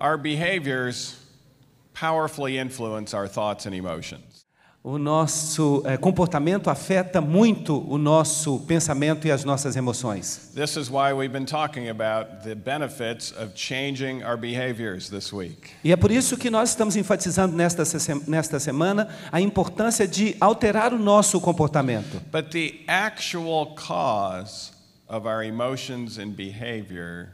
Our behaviors powerfully influence our thoughts and emotions. O nosso eh, comportamento afeta muito o nosso pensamento e as nossas emoções. This is why we've been talking about the benefits of changing our behaviors this week. E é por isso que nós estamos enfatizando nesta, se- nesta semana a importância de alterar o nosso comportamento. But the actual cause of our emotions and behavior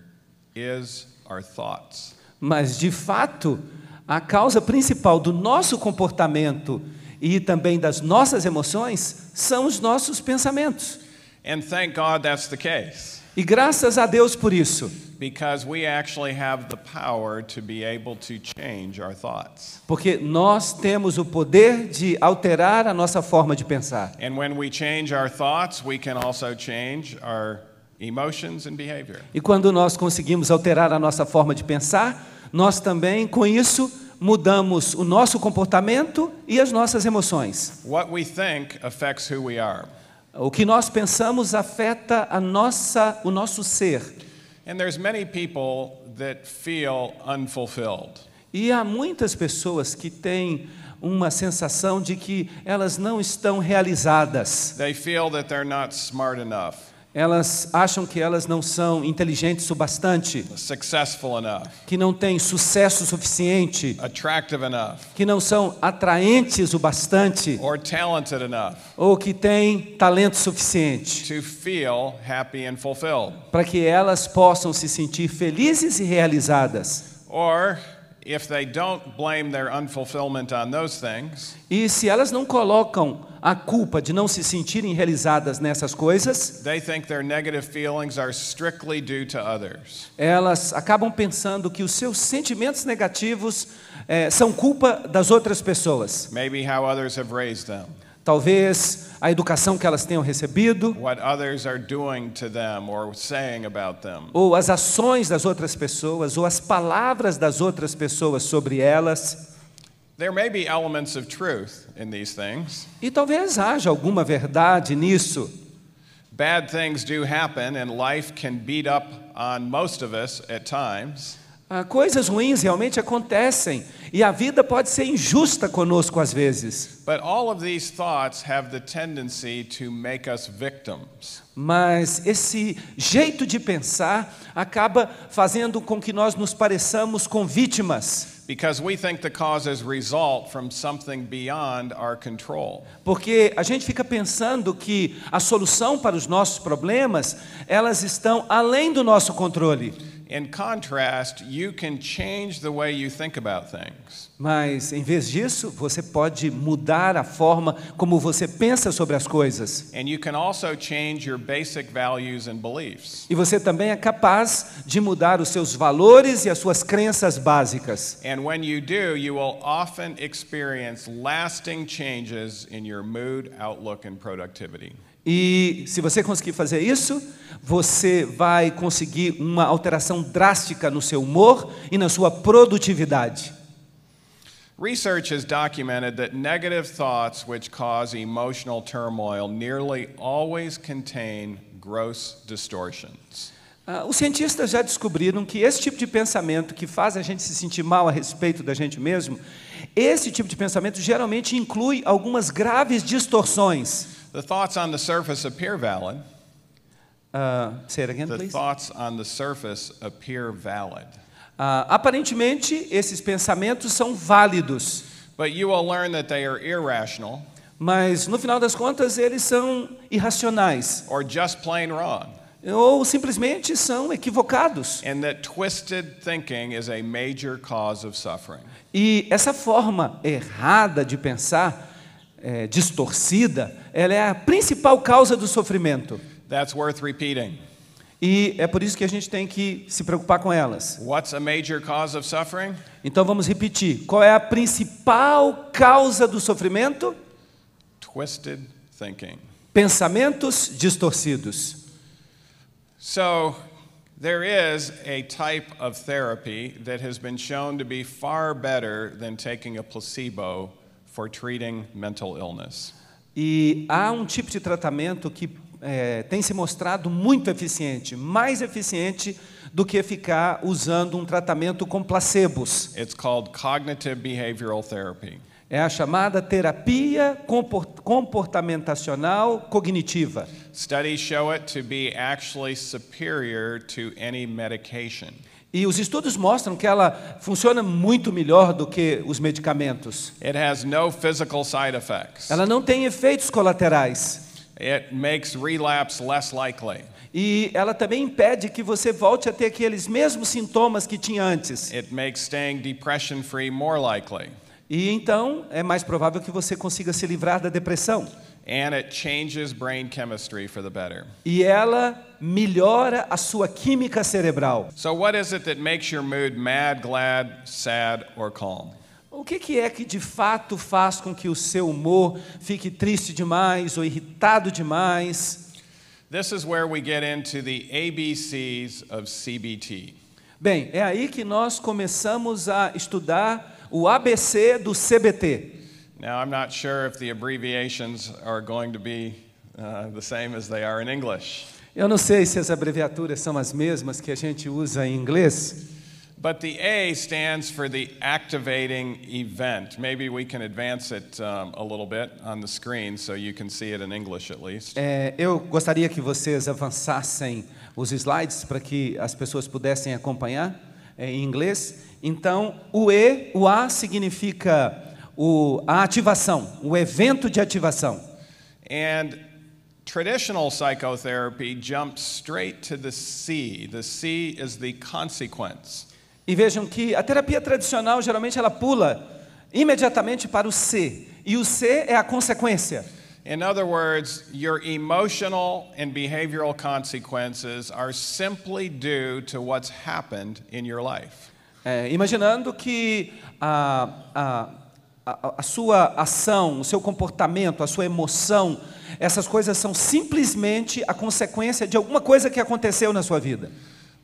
is our thoughts. Mas, de fato, a causa principal do nosso comportamento e também das nossas emoções são os nossos pensamentos. And thank God that's the case, E graças a Deus por isso, because we actually have the power to be able to change our thoughts. porque nós temos o poder de alterar a nossa forma de pensar. And when we change our thoughts, we can also change our. E quando nós conseguimos alterar a nossa forma de pensar, nós também, com isso, mudamos o nosso comportamento e as nossas emoções. What we think affects who we are. O que nós pensamos afeta a nossa, o nosso ser. And there's many people that feel unfulfilled. E há muitas pessoas que têm uma sensação de que elas não estão realizadas. They feel that they're not smart enough, Elas acham que elas não são inteligentes o bastante, successful enough, que não têm sucesso suficiente, enough, que não são atraentes o bastante, or talented enough ou que têm talento suficiente to feel happy and fulfilled. para que elas possam se sentir felizes e realizadas. Or if they don't blame their unfulfillment on those things, E se elas não colocam a culpa de não se sentirem realizadas nessas coisas, they think their negative feelings are strictly due to others. elas acabam pensando que os seus sentimentos negativos eh, são culpa das outras pessoas. Maybe how others have raised them, Talvez a educação que elas tenham recebido, ou as ações das outras pessoas, ou as palavras das outras pessoas sobre elas. There may be elements of truth in these things. E talvez haja alguma verdade nisso. Bad things do happen, and life can beat up on most of us at times. Ah, Coisas ruins realmente acontecem e a vida pode ser injusta conosco às vezes. But all of these thoughts have the tendency to make us victims. Mas esse jeito de pensar acaba fazendo com que nós nos pareçamos com vítimas, Because we think the causes result from something beyond our control. porque a gente fica pensando que a solução para os nossos problemas, elas estão além do nosso controle. In contrast, you can change the way you think about things. Mas em vez disso, você pode mudar a forma como você pensa sobre as coisas. And you can also change your basic values and beliefs. E você também é capaz de mudar os seus valores e as suas crenças básicas. And when you do, you will often experience lasting changes in your mood, outlook, and productivity. E se você conseguir fazer isso, você vai conseguir uma alteração drástica no seu humor e na sua produtividade. Research has documented that negative thoughts which cause emotional turmoil nearly always contain gross distortions. Ah, os cientistas já descobriram que esse tipo de pensamento que faz a gente se sentir mal a respeito da gente mesmo, esse tipo de pensamento geralmente inclui algumas graves distorções. The thoughts on the surface appear valid. Ah, say it again, The please. thoughts on the surface appear valid. Ah, aparentemente, esses pensamentos são válidos, But you will learn that they are irrational mas no final das contas eles são irracionais or just plain wrong, ou simplesmente são equivocados. and that twisted thinking is a major cause of suffering. E essa forma errada de pensar, é, distorcida, ela é a principal causa do sofrimento. That's worth repeating. E é por isso que a gente tem que se preocupar com elas. What's a major cause of suffering? Então vamos repetir: qual é a principal causa do sofrimento? Twisted thinking. Pensamentos distorcidos. So, there is a type of therapy that has been shown to be far better than taking a placebo for treating mental illness. E há um tipo de tratamento que é, tem se mostrado muito eficiente, mais eficiente do que ficar usando um tratamento com placebos. It's called cognitive behavioral therapy. É a chamada terapia compor- comportamentacional cognitiva. Studies show it to be actually superior to any medication. E os estudos mostram que ela funciona muito melhor do que os medicamentos. It has no physical side effects. Ela não tem efeitos colaterais. It makes relapse less likely. E ela também impede que você volte a ter aqueles mesmos sintomas que tinha antes. It makes staying depression free more likely. E então é mais provável que você consiga se livrar da depressão. And it changes brain chemistry for the better. E ela melhora a sua química cerebral. So, what is it that makes your mood mad, glad, sad, or calm? O que, que é que de fato faz com que o seu humor fique triste demais ou irritado demais? This is where we get into the ABCs of CBT. Bem, é aí que nós começamos a estudar o ABC do CBT. Now, I'm not sure if the abbreviations are going to be uh, the same as they are in English, Eu não sei se as abreviaturas são as mesmas que a gente usa em inglês, but the A stands for the activating event. Maybe we can advance it um, a little bit on the screen so you can see it in English at least. É, eu gostaria que vocês avançassem os slides para que as pessoas pudessem acompanhar é, em inglês. Então, o E, o A significa o, a ativação, o evento de ativação. And traditional psychotherapy jumps straight to the C. The C is the consequence. E vejam que a terapia tradicional geralmente ela pula imediatamente para o C, e o C é a consequência. In other words, your emotional and behavioral consequences are simply due to what's happened in your life. É, imaginando que a, a, a, a sua ação, o seu comportamento, a sua emoção, essas coisas são simplesmente a consequência de alguma coisa que aconteceu na sua vida.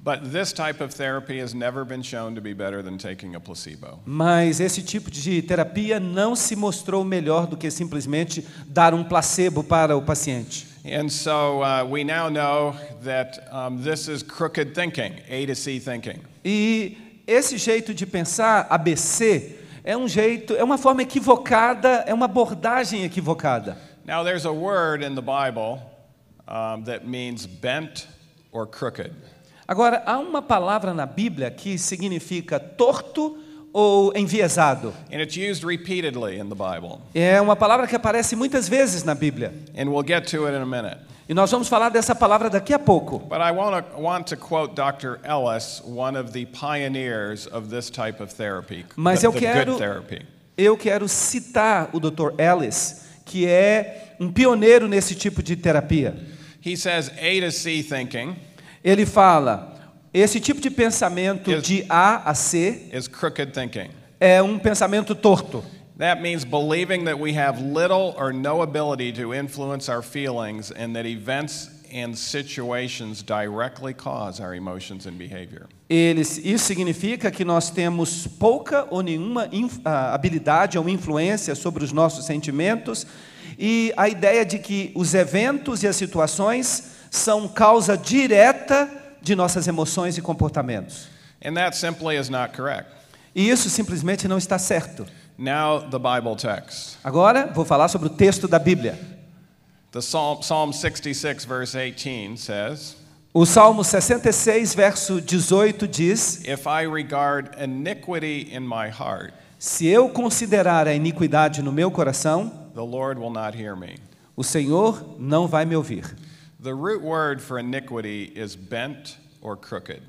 But this type of therapy has never been shown to be better than taking a placebo. Mas esse tipo de terapia não se mostrou melhor do que simplesmente dar um placebo para o paciente. And so uh, we now know that um, this is crooked thinking, A to C thinking. E esse jeito de pensar ABC é um jeito, é uma forma equivocada, é uma abordagem equivocada. Now, there's a word in the Bible um, that means bent or crooked. Agora, há uma palavra na Bíblia que significa torto ou enviesado. And it's used repeatedly in the Bible. É uma palavra que aparece muitas vezes na Bíblia. And we'll get to it in a minute. E nós vamos falar dessa palavra daqui a pouco. But I wanna, want to quote Dr. Ellis, one of the pioneers of this type of therapy, Mas the, eu quero, eu quero citar o Dr. Ellis, que é um pioneiro nesse tipo de terapia. He says A to C thinking Ele fala: esse tipo de pensamento Yes. de A a C is crooked thinking. é um pensamento torto. That means believing that we have little or no ability to influence our feelings and that events and situations directly cause our emotions and behavior. Eles, isso significa que nós temos pouca ou nenhuma ah, habilidade ou influência sobre os nossos sentimentos e a ideia de que os eventos e as situações são causa direta de nossas emoções e comportamentos. And that simply is not correct. E isso simplesmente não está certo. Now, the Bible text. Agora, vou falar sobre o texto da Bíblia. The Psalm, Psalm 66, verse 18 says, O Salmo 66, verso 18 diz: If I regard iniquity in my heart, Se eu considerar a iniquidade no meu coração, the Lord will not hear me. o Senhor não vai me ouvir. The root word for iniquity is bent or crooked.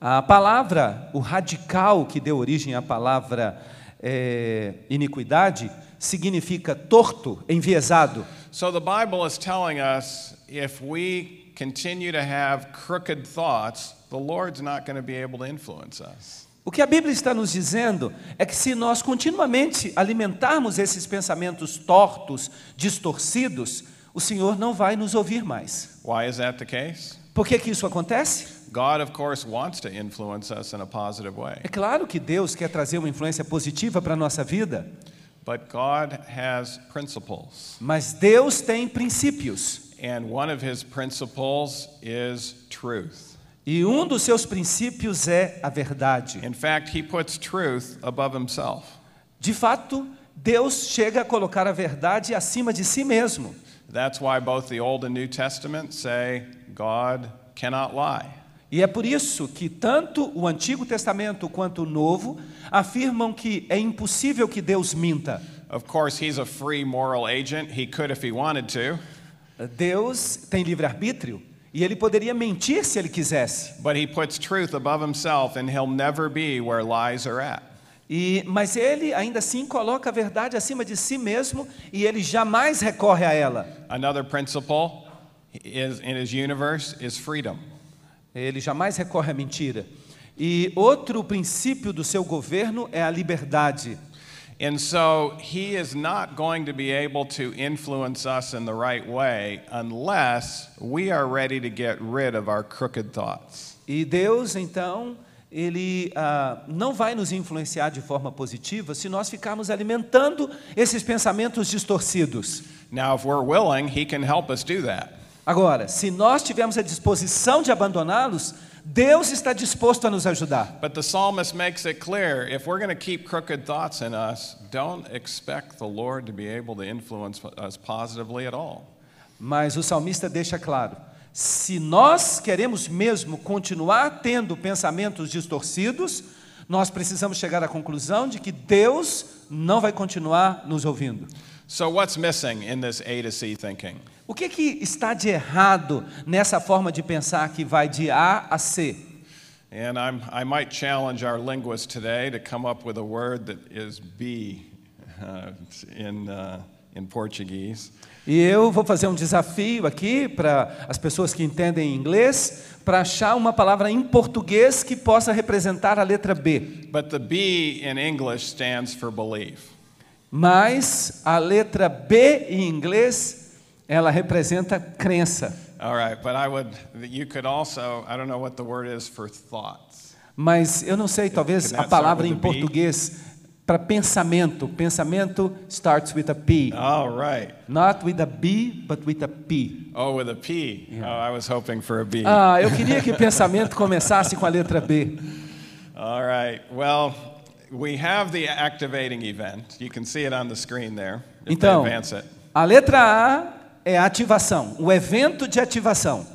A palavra, o radical que deu origem à palavra eh, iniquidade, significa torto, enviesado. So the Bible is telling us if we continue to have crooked thoughts, the Lord's not going to be able to influence us. O que a Bíblia está nos dizendo é que se nós continuamente alimentarmos esses pensamentos tortos, distorcidos, o Senhor não vai nos ouvir mais. Why is that the case? Por que, que isso acontece? God, of course, wants to influence us in a positive way, É claro que Deus quer trazer uma influência positiva para a nossa vida, but God has principles. mas Deus tem princípios. And one of his principles is truth. E um dos seus princípios é a verdade. In fact, he puts truth above himself. De fato, Deus chega a colocar a verdade acima de si mesmo. That's why both the Old and New Testament say God cannot lie. E é por isso que tanto o Antigo Testamento quanto o Novo afirmam que é impossível que Deus minta. Of course, he's a free moral agent. He could if he wanted to, Deus tem livre-arbítrio e ele poderia mentir se ele quisesse. but he puts truth above himself and he'll never be where lies are at. E, mas ele ainda assim coloca a verdade acima de si mesmo e ele jamais recorre a ela. Another principle is in his universe is freedom. Ele jamais recorre à mentira. E outro princípio do seu governo é a liberdade. And so he is not going to be able to influence us in the right way unless we are ready to get rid of our crooked thoughts. E Deus, então, ele ah, não vai nos influenciar de forma positiva se nós ficarmos alimentando esses pensamentos distorcidos. Now, if we're willing, he can help us do that. Agora, se nós tivermos a disposição de abandoná-los, Deus está disposto a nos ajudar. But the psalmist makes it clear if we're going to keep crooked thoughts in us, don't expect the Lord to be able to influence us positively at all. Mas o salmista deixa claro: se nós queremos mesmo continuar tendo pensamentos distorcidos, nós precisamos chegar à conclusão de que Deus não vai continuar nos ouvindo. So, what's missing in this A to C thinking? O que, que está de errado nessa forma de pensar que vai de A a C? And I'm, I might challenge our linguist today to come up with a word that is B uh, in, uh, in Portuguese. E eu vou fazer um desafio aqui para as pessoas que entendem inglês, para achar uma palavra em português que possa representar a letra B. But the B in English stands for belief. Mas a letra B em inglês, ela representa crença. All right, but I would, you could also, I don't know what the word is for thoughts. Mas eu não sei, talvez a palavra em português para pensamento. Pensamento starts with a P. All right. Not with a B, but with a P. Oh, with a P. Oh, I was hoping for a B. Ah, eu queria que pensamento começasse com a letra B. All right. Well, we have the activating event. You can see it on the screen there. If Então, advance it. a letra A é a ativação, o evento de ativação.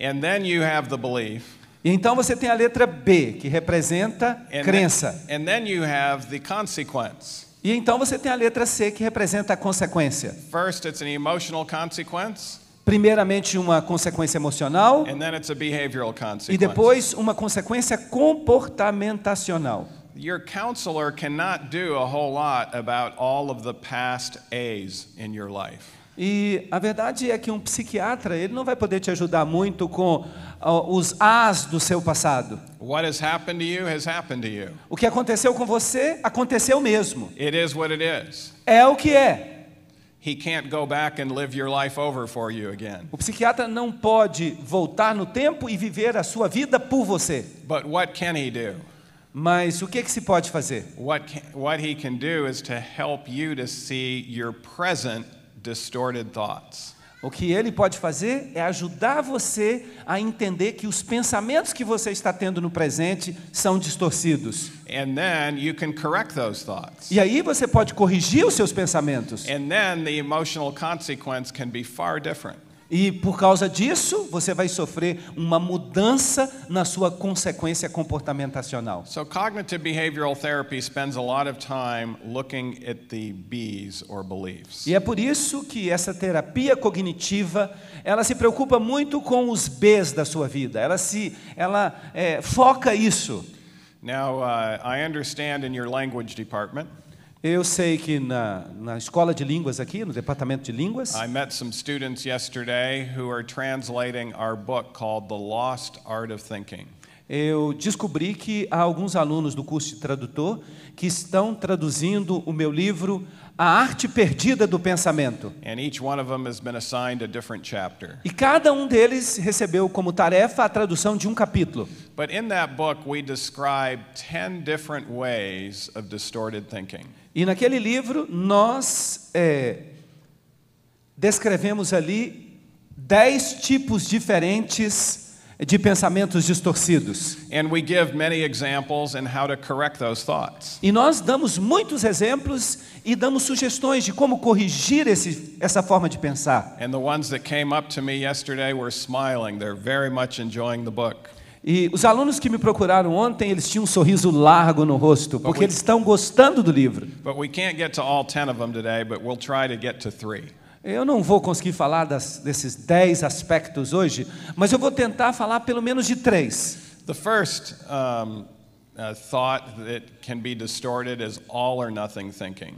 And then you have the belief. E então você tem a letra B, que representa And crença. Then, and then you have the consequence. E então você tem a letra C, que representa a consequência. First, it's an emotional consequence, Primeiramente, uma consequência emocional, and then it's a behavioral consequence. e depois uma consequência comportamentacional. Your counselor cannot do a whole lot about all of the past A's in your life. E a verdade é que um psiquiatra, ele não vai poder te ajudar muito com ah, os as do seu passado. What has happened to you has happened to you. O que aconteceu com você, aconteceu mesmo. It is what it is. É o que é. He can't go back and live your life over for you again. O psiquiatra não pode voltar no tempo e viver a sua vida por você. But what can he do? Mas o que, que se pode fazer? What, can, what he can do is to help you to see your present distorted thoughts. O que ele pode fazer é ajudar você a entender que os pensamentos que você está tendo no presente são distorcidos. And then you can correct those thoughts. E aí você pode corrigir os seus pensamentos. And then the emotional consequence can be far different. E por causa disso, você vai sofrer uma mudança na sua consequência comportamentacional. So, cognitive behavioral therapy spends a lot of time looking at the B's or beliefs. E é por isso que essa terapia cognitiva, ela se preocupa muito com os B's da sua vida. Ela se, ela é, foca isso. Now, uh, I understand in your language department, Eu sei que na, na escola de línguas aqui, no departamento de línguas, I met some students yesterday who are translating our book called The Lost Art of Thinking. eu descobri que há alguns alunos do curso de tradutor que estão traduzindo o meu livro A Arte Perdida do Pensamento. And each one of them has been assigned a different chapter. E cada um deles recebeu como tarefa a tradução de um capítulo. But in that book, we describe 10 different ways of distorted thinking. E naquele livro nós é, descrevemos ali dez tipos diferentes de pensamentos distorcidos. And we give many examples in how to correct those thoughts. E nós damos muitos exemplos e damos sugestões de como corrigir esse, essa forma de pensar. E os alunos que me procuraram ontem, eles tinham um sorriso largo no rosto, porque eles estão gostando do livro. But we can't get to all 10 of them today, but we'll try to get to three. Eu não vou conseguir falar das, desses dez aspectos hoje, mas eu vou tentar falar pelo menos de três. The first um, uh, thought that can be distorted is all or nothing thinking.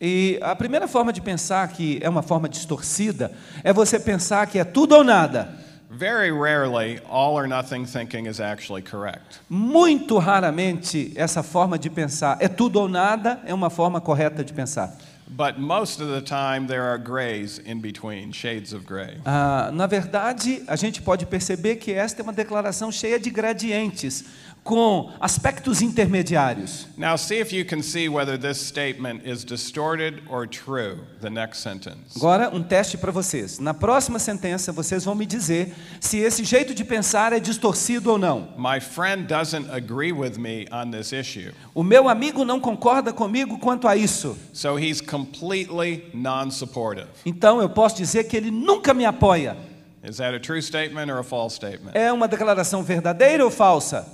E a primeira forma de pensar que é uma forma distorcida é você pensar que é tudo ou nada. Very rarely, all or nothing thinking is actually correct. Muito raramente essa forma de pensar é tudo ou nada é uma forma correta de pensar. But most of the time, there are grays in between, shades of gray. Ah, na verdade, a gente pode perceber que esta é uma declaração cheia de gradientes, com aspectos intermediários. Now, see if you can see whether this statement is distorted or true, the next sentence. Agora, um teste para vocês. Na próxima sentença, vocês vão me dizer se esse jeito de pensar é distorcido ou não. My friend doesn't agree with me on this issue, O meu amigo não concorda comigo quanto a isso. so he's completely non supportive. Então, eu posso dizer que ele nunca me apoia. Is that a true statement or a false statement? É uma declaração verdadeira ou falsa?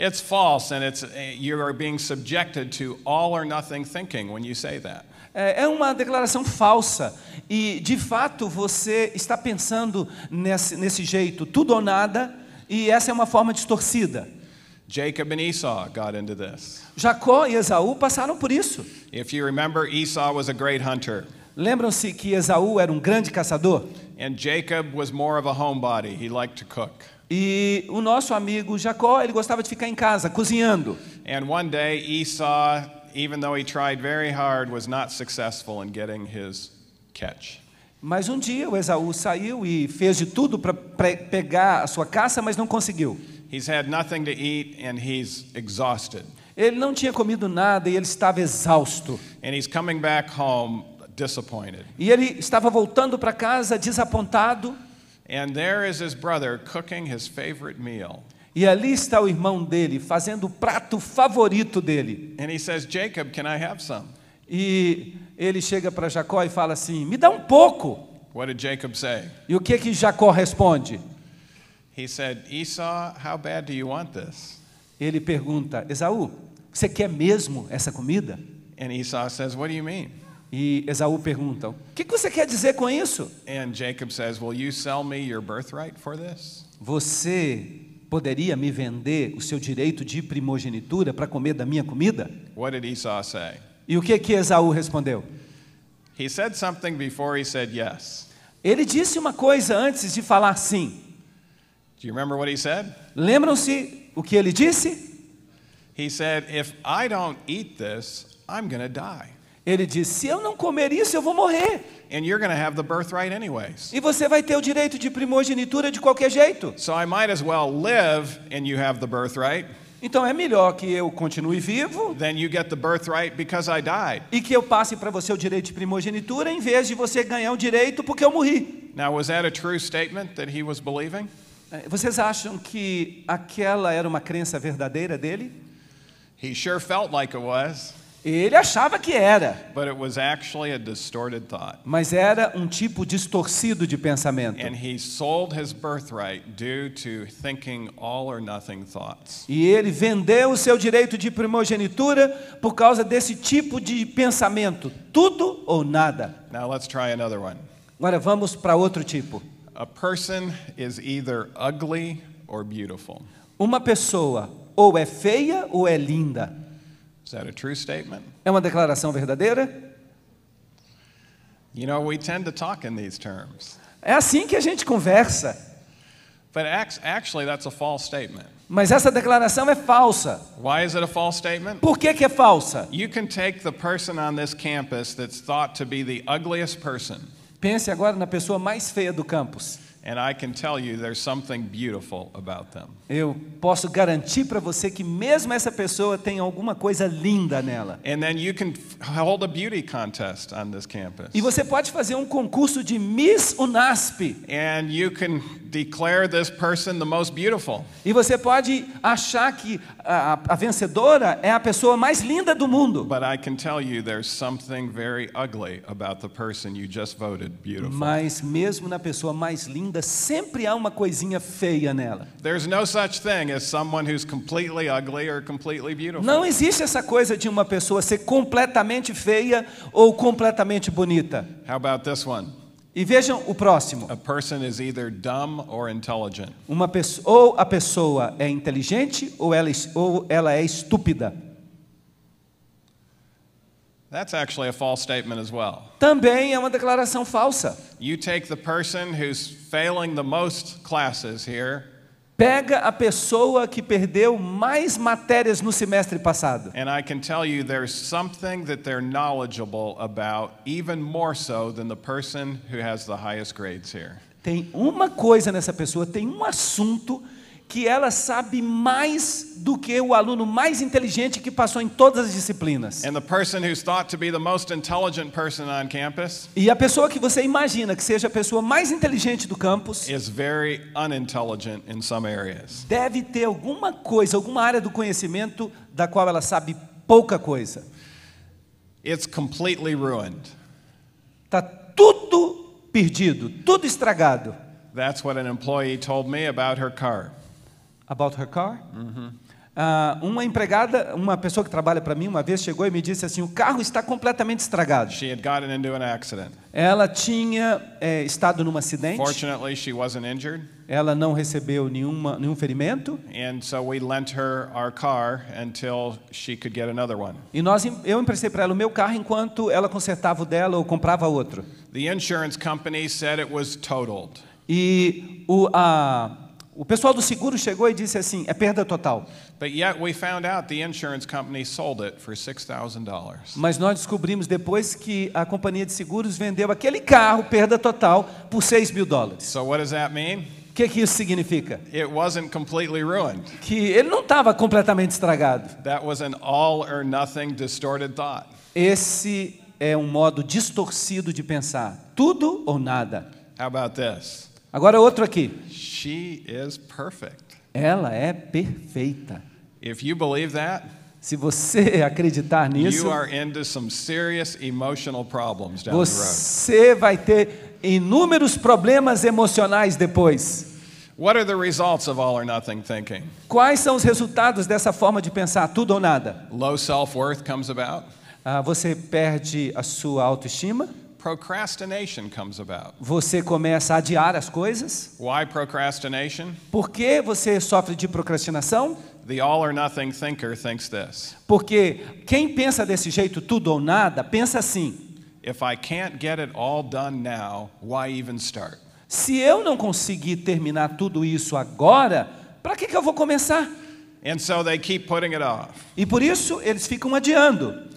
It's false, and it's, you are being subjected to all or nothing thinking when you say that. É é uma declaração falsa. E, de fato, você está pensando nesse, nesse jeito, tudo ou nada, e essa é uma forma distorcida. Jacob and Esau got into this. Jacó e Esaú passaram por isso. If you remember, Esau was a great hunter, Lembram-se que Esaú era um grande caçador? and Jacob was more of a homebody. He liked to cook. E o nosso amigo Jacó, ele gostava de ficar em casa, cozinhando. And one day, Esau, even though he tried very hard, was not successful in getting his catch. Mas um dia o Esaú saiu e fez de tudo para pegar a sua caça, mas não conseguiu. He's had nothing to eat, and he's exhausted. Ele não tinha comido nada e ele estava exausto. And he's coming back home disappointed. E ele estava voltando para casa desapontado. And there is his brother cooking his favorite meal. E ali está o irmão dele fazendo o prato favorito dele. And he says, Jacob, can I have some? E ele chega para Jacó e fala assim: "Me dá um pouco". What did Jacob say? E o que que Jacó responde? He said, Esau, how bad do you want this? Ele pergunta: "Esaú, você quer mesmo essa comida?" And Esau says, What do you mean? E Esaú pergunta: "O que você quer dizer com isso?" And Jacob says, Will you sell me your birthright for this? Você poderia me vender o seu direito de primogenitura para comer da minha comida? What did Esau say? E o que que Esaú respondeu? He said something before he said yes. Ele disse uma coisa antes de falar sim. Do you remember what he said? Lembram-se o que ele disse? He said, If I don't eat this, I'm going to die. Ele disse: Se eu não comer isso, eu vou morrer. And you're going to have the birthright anyways. E você vai ter o direito de primogenitura de qualquer jeito. So I might as well live and you have the birthright Então é melhor que eu continue vivo than you get the birthright because I died. e que eu passe para você o direito de primogenitura em vez de você ganhar o direito porque eu morri. Now, was that a true statement that he was believing? Eh, Vocês acham que aquela era uma crença verdadeira dele? He sure felt like it was, Ele achava que era, but it was actually a distorted thought. mas era um tipo distorcido de pensamento. And he sold his birthright due to thinking all or nothing thoughts. E ele vendeu o seu direito de primogenitura por causa desse tipo de pensamento, tudo ou nada. Now, let's try another one. Agora vamos para outro tipo. A person is either ugly or beautiful. Uma pessoa ou é feia ou é linda. É uma declaração verdadeira? You know, we tend to talk in these terms, É assim que a gente conversa. but act- actually, that's a false statement. Mas essa declaração é falsa. Why is it a false statement? Por que, que é falsa? You can take the person on this campus that's thought to be the ugliest person, Pense agora na pessoa mais feia do campus. And I can tell you there's something beautiful about them. Eu posso garantir para você que mesmo essa pessoa tem alguma coisa linda nela. And then you can f- hold a beauty contest on this campus. E você pode fazer um concurso de Miss Unasp. And you can declare this person the most beautiful. E você pode achar que a, a vencedora é a pessoa mais linda do mundo. But I can tell you there's something very ugly about the person you just voted beautiful. Mas mesmo na pessoa mais linda, sempre há uma coisinha feia nela. There's no such thing as someone who's completely ugly or completely beautiful. Não existe essa coisa de uma pessoa ser completamente feia ou completamente bonita. How about this one? E vejam o próximo. A person is either dumb or intelligent. Uma pessoa, ou a pessoa é inteligente ou ela, ou ela é estúpida. That's actually a false statement as well. Também é uma declaração falsa. You take the person who's failing the most classes here, Pega a pessoa que perdeu mais matérias no semestre passado. and I can tell you there's something that they're knowledgeable about, even more so than the person who has the highest grades here. Tem uma coisa nessa pessoa, tem um assunto que ela sabe mais do que o aluno mais inteligente que passou em todas as disciplinas. And the person who's thought to be the most intelligent person on campus E a pessoa que você imagina que seja a pessoa mais inteligente do campus is very unintelligent in some areas. deve ter alguma coisa, alguma área do conhecimento da qual ela sabe pouca coisa. It's completely ruined. Tá tudo perdido, tudo estragado. That's what an employee told me about her car. About her car? Ah, uma empregada, uma pessoa que trabalha para mim, uma vez chegou e me disse assim: o carro está completamente estragado. She had gotten into an accident. Ela tinha eh, estado num acidente, Fortunately, she wasn't injured, ela não recebeu nenhuma, nenhum ferimento and so we lent her our car until she could get another one. e nós, eu emprestei para ela o meu carro enquanto ela consertava o dela ou comprava outro. The insurance company said it was totaled. E o, a, o pessoal do seguro chegou e disse assim: é perda total. But yet we found out the insurance company sold it for $6,000. Mas nós descobrimos depois que a companhia de seguros vendeu aquele carro, perda total, por 6 mil dólares. So what does that mean? O que, que isso significa? It wasn't completely ruined. Que ele não estava completamente estragado. That was an all or nothing distorted thought. Esse é um modo distorcido de pensar. Tudo ou nada. How about this? Agora outro aqui. She is perfect. Ela é perfeita. If you believe that, Se você acreditar nisso, you are into some serious emotional problems down the road. você vai ter inúmeros problemas emocionais depois. What are the results of all or nothing thinking? Quais são os resultados dessa forma de pensar tudo ou nada? Low self worth comes about, Ah, você perde a sua autoestima, procrastination comes about. você começa a adiar as coisas. Why procrastination? Por que você sofre de procrastinação? The all or nothing thinker thinks this Porque quem pensa desse jeito, tudo ou nada, pensa assim: if I can't get it all done now, why even start? se eu não conseguir terminar tudo isso agora, para que, que eu vou começar? And so they keep putting it off. E por isso eles ficam adiando.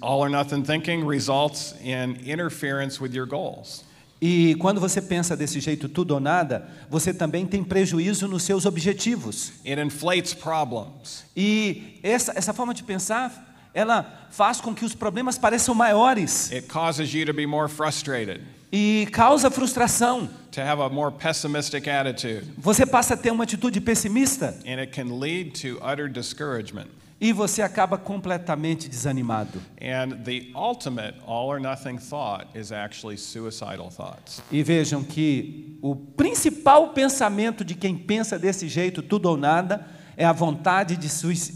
All or nothing thinking results in interference with your goals. E quando você pensa desse jeito, tudo ou nada, você também tem prejuízo nos seus objetivos. It inflates problems. E essa, essa forma de pensar, ela faz com que os problemas pareçam maiores It causes you to be more frustrated, e causa frustração. to have a more pessimistic attitude, Você passa a ter uma atitude pessimista and it can lead to utter discouragement. E você acaba completamente desanimado. And the ultimate all or nothing thought is actually suicidal thoughts. E vejam que o principal pensamento de quem pensa desse jeito, tudo ou nada, é a vontade de,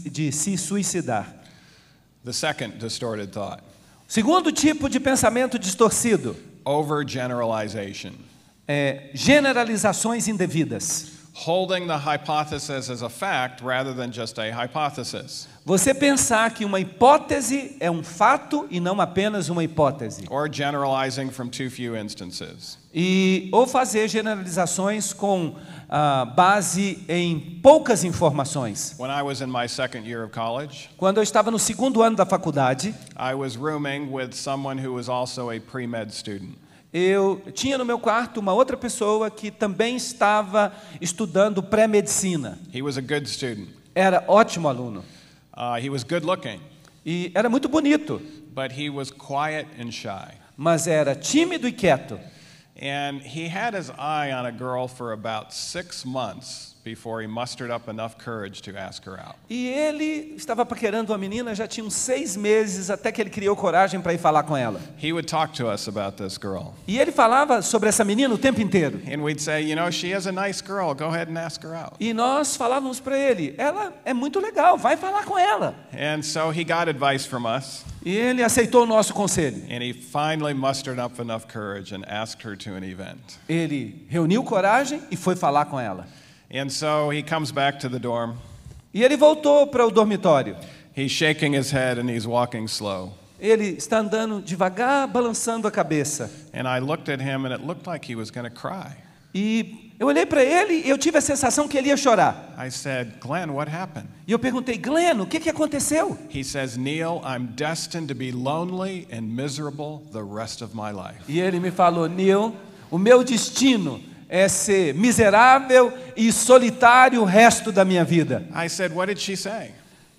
de se suicidar. The second distorted thought, Segundo tipo de pensamento distorcido overgeneralization, é generalizações indevidas. holding the hypothesis as a fact rather than just a hypothesis, Você pensar que uma hipótese é um fato e não apenas uma hipótese. or generalizing from too few instances. E, ou fazer generalizações com ah, base em poucas informações. When I was in my second year of college, Quando eu estava no segundo ano da faculdade, I was rooming with someone who was also a pre med student. eu tinha no meu quarto uma outra pessoa que também estava estudando pré-medicina. He was a good student. Era ótimo aluno Uh, he was good looking, e era muito bonito, but he was quiet and shy. mas era tímido e quieto. And he had his eye on a girl for about six months before he mustered up enough courage to ask her out. E ele estava paquerando uma menina já tinha uns seis meses até que ele criou coragem para ir falar com ela. He would talk to us about this girl. E ele falava sobre essa menina o tempo inteiro. And we'd say, you know, she is a nice girl. Go ahead and ask her out. E nós falávamos para ele: ela é muito legal, vai falar com ela. And so he got advice from us. E ele aceitou o nosso conselho. And he finally mustered up enough courage and asked her to an event. Ele reuniu coragem e foi falar com ela. And so he comes back to the dorm. E ele voltou para o dormitório. He's shaking his head and he's walking slow. Ele está andando devagar, balançando a cabeça. And I looked at him and it looked like he was going to cry. E eu olhei para ele e eu tive a sensação que ele ia chorar. I said, Glenn, what happened? E eu perguntei, Glenn, o que, que aconteceu? He says, Neil, I'm destined to be lonely and miserable the rest of my life. E ele me falou, Neil, o meu destino é ser miserável e solitário o resto da minha vida. I said, What did she say?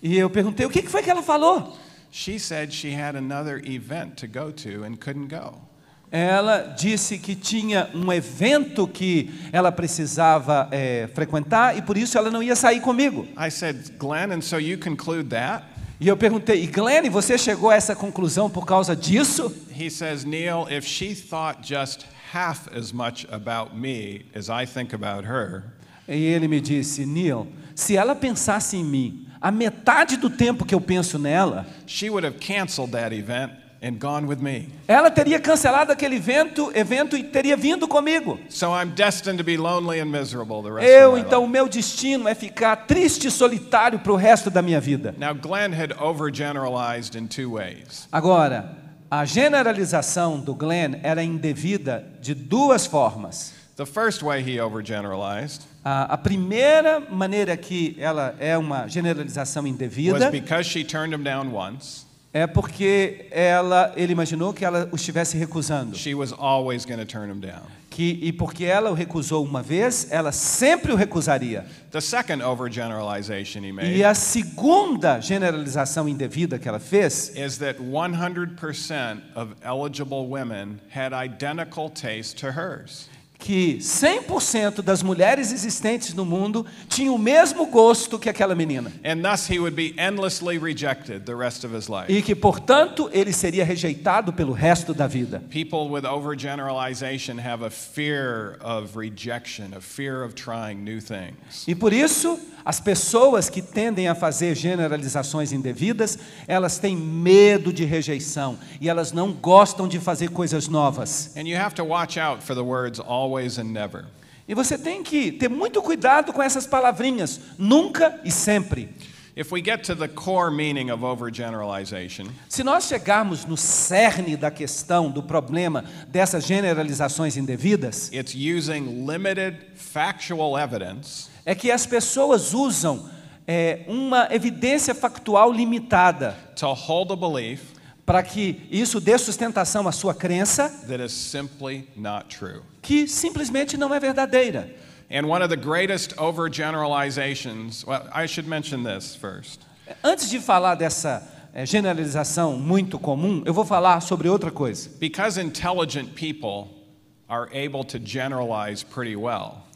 E eu perguntei, o que que foi que ela falou? She said she had another event to go to and couldn't go. Ela disse que tinha um evento que ela precisava é, frequentar e por isso ela não ia sair comigo. I said, Glenn, and so you conclude that? E eu perguntei, e Glenn, você chegou a essa conclusão por causa disso? He says, Neil, if she thought just half as much about me as I think about her, E ele me disse, Neil, se ela pensasse em mim a metade do tempo que eu penso nela, she would have canceled that event and gone with me. ela teria cancelado aquele evento, evento e teria vindo comigo. So I'm destined to be lonely and miserable the rest Eu, então, o meu destino é ficar triste e solitário para o resto da minha vida. Now, Glenn had overgeneralized in two ways. Agora, a generalização do Glenn era indevida de duas formas. The first way he overgeneralized A, a primeira maneira que ela é uma generalização was indevida because she turned him down once, é porque ela, ele imaginou que ela o estivesse recusando. she was always going to turn him down. Que, e porque ela o recusou uma vez, ela sempre o recusaria. The second overgeneralization he E made a segunda generalização indevida que ela fez is that 100% of eligible women had identical taste to hers. Que 100% das mulheres existentes no mundo tinham o mesmo gosto que aquela menina. And thus he would be endlessly rejected the rest of his life. E que, portanto, ele seria rejeitado pelo resto da vida. People with overgeneralization have a fear of rejection, a fear of trying new things. E por isso, as pessoas que tendem a fazer generalizações indevidas, elas têm medo de rejeição e elas não gostam de fazer coisas novas. And you have to watch out for the words always and never. E você tem que ter muito cuidado com essas palavrinhas, nunca e sempre. If we get to the core meaning of overgeneralization, Se nós chegarmos no cerne da questão, do problema dessas generalizações indevidas, it's using limited factual evidence é que as pessoas usam é, uma evidência factual limitada to hold a belief para que isso dê sustentação à sua crença, that is simply not true. Que simplesmente não é verdadeira. And one of the greatest overgeneralizations, well, I should mention this first. Antes de falar dessa é, generalização muito comum, eu vou falar sobre outra coisa. Because intelligent people are able to generalize pretty well,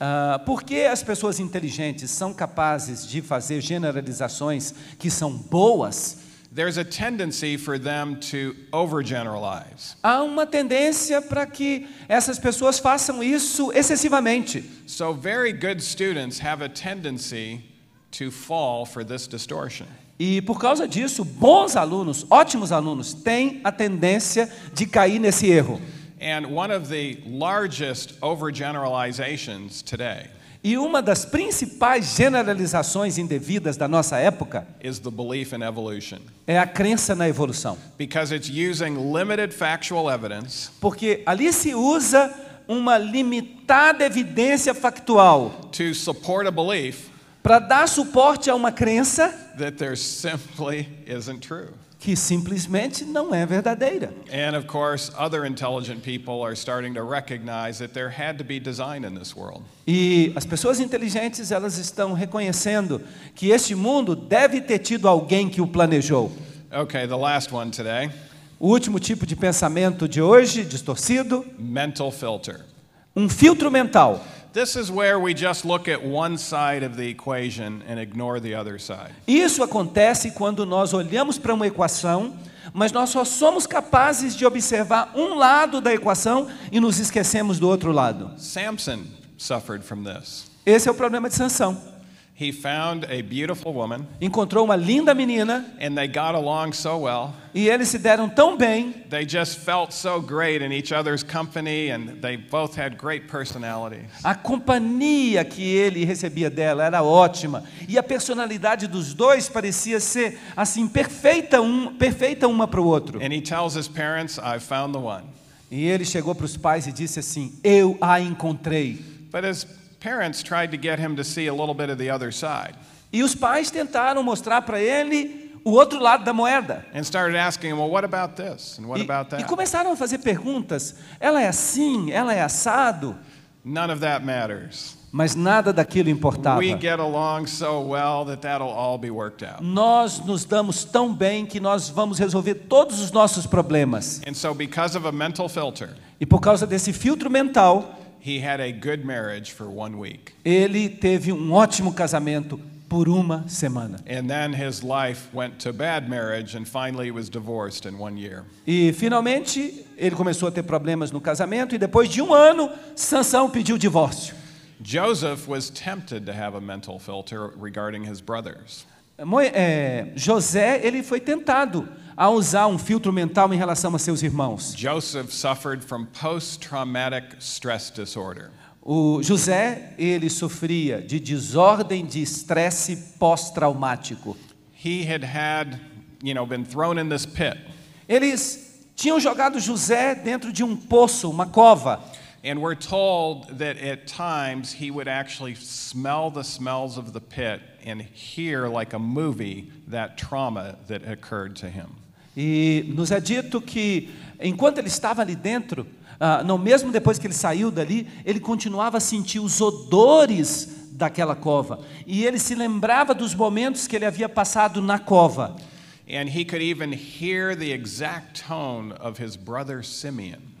Ah, porque as pessoas inteligentes são capazes de fazer generalizações que são boas, there's a tendency for them to overgeneralize. há uma tendência para que essas pessoas façam isso excessivamente. So, very good students have a tendency to fall for this distortion. E por causa disso, bons alunos, ótimos alunos, têm a tendência de cair nesse erro. And one of the largest overgeneralizations today E uma das principais generalizações indevidas da nossa época is the belief in evolution. é a crença na evolução. Because it's using limited factual evidence Porque ali se usa uma limitada evidência factual para dar suporte a uma crença que simplesmente não é verdadeira. And of course, other intelligent people are starting to recognize that there had to be design in this world. E as pessoas inteligentes, elas estão reconhecendo que este mundo deve ter tido alguém que o planejou. Okay, the last one today. O último tipo de pensamento de hoje, distorcido, mental filter. um filtro mental. This is where we just look at one side of the equation and ignore the other side. Isso acontece quando nós olhamos para uma equação, mas nós só somos capazes de observar um lado da equação e nos esquecemos do outro lado. Samson suffered from this. Esse é o problema de Sansão. He found a beautiful woman, Encontrou uma linda menina and they got along so well. e eles se deram tão bem, They just felt so great in each other's company, and they both had great personalities. a companhia que ele recebia dela era ótima e a personalidade dos dois parecia ser assim perfeita um, perfeita uma para o outro. And he tells his parents, I found the one. E ele chegou para os pais e disse assim: Eu a encontrei. But his parents tried to get him to see a little bit of the other side E os pais tentaram mostrar para ele o outro lado da moeda. and started asking him, Well, what about this? And what E, about e that? começaram a fazer perguntas. Ela é assim, ela é assado, None of that matters. mas nada daquilo importava. We get along so well that that'll all be worked out. Nós nos damos tão bem que nós vamos resolver todos os nossos problemas. And so, because of a mental filter, E por causa desse filtro mental, he had a good marriage for one week. ele teve um ótimo casamento por uma semana. And then his life went to bad marriage, and finally he was divorced in one year. E finalmente ele começou a ter problemas no casamento e depois de um ano, Sansão pediu divórcio. Joseph was tempted to have a mental filter regarding his brothers. É, José ele foi tentado a usar um filtro mental em relação a seus irmãos. Joseph suffered from post traumatic stress disorder. O José ele sofria de desordem de estresse pós-traumático. He had had, you know, been thrown in this pit, Eles tinham jogado José dentro de um poço, uma cova. and we're told that at times he would actually smell the smells of the pit and hear, like a movie, that trauma that occurred to him. E nos é dito que enquanto ele estava ali dentro, ah, não mesmo depois que ele saiu dali, ele continuava a sentir os odores daquela cova. E ele se lembrava dos momentos que ele havia passado na cova. And he could even hear the exact tone of his brother Simeon.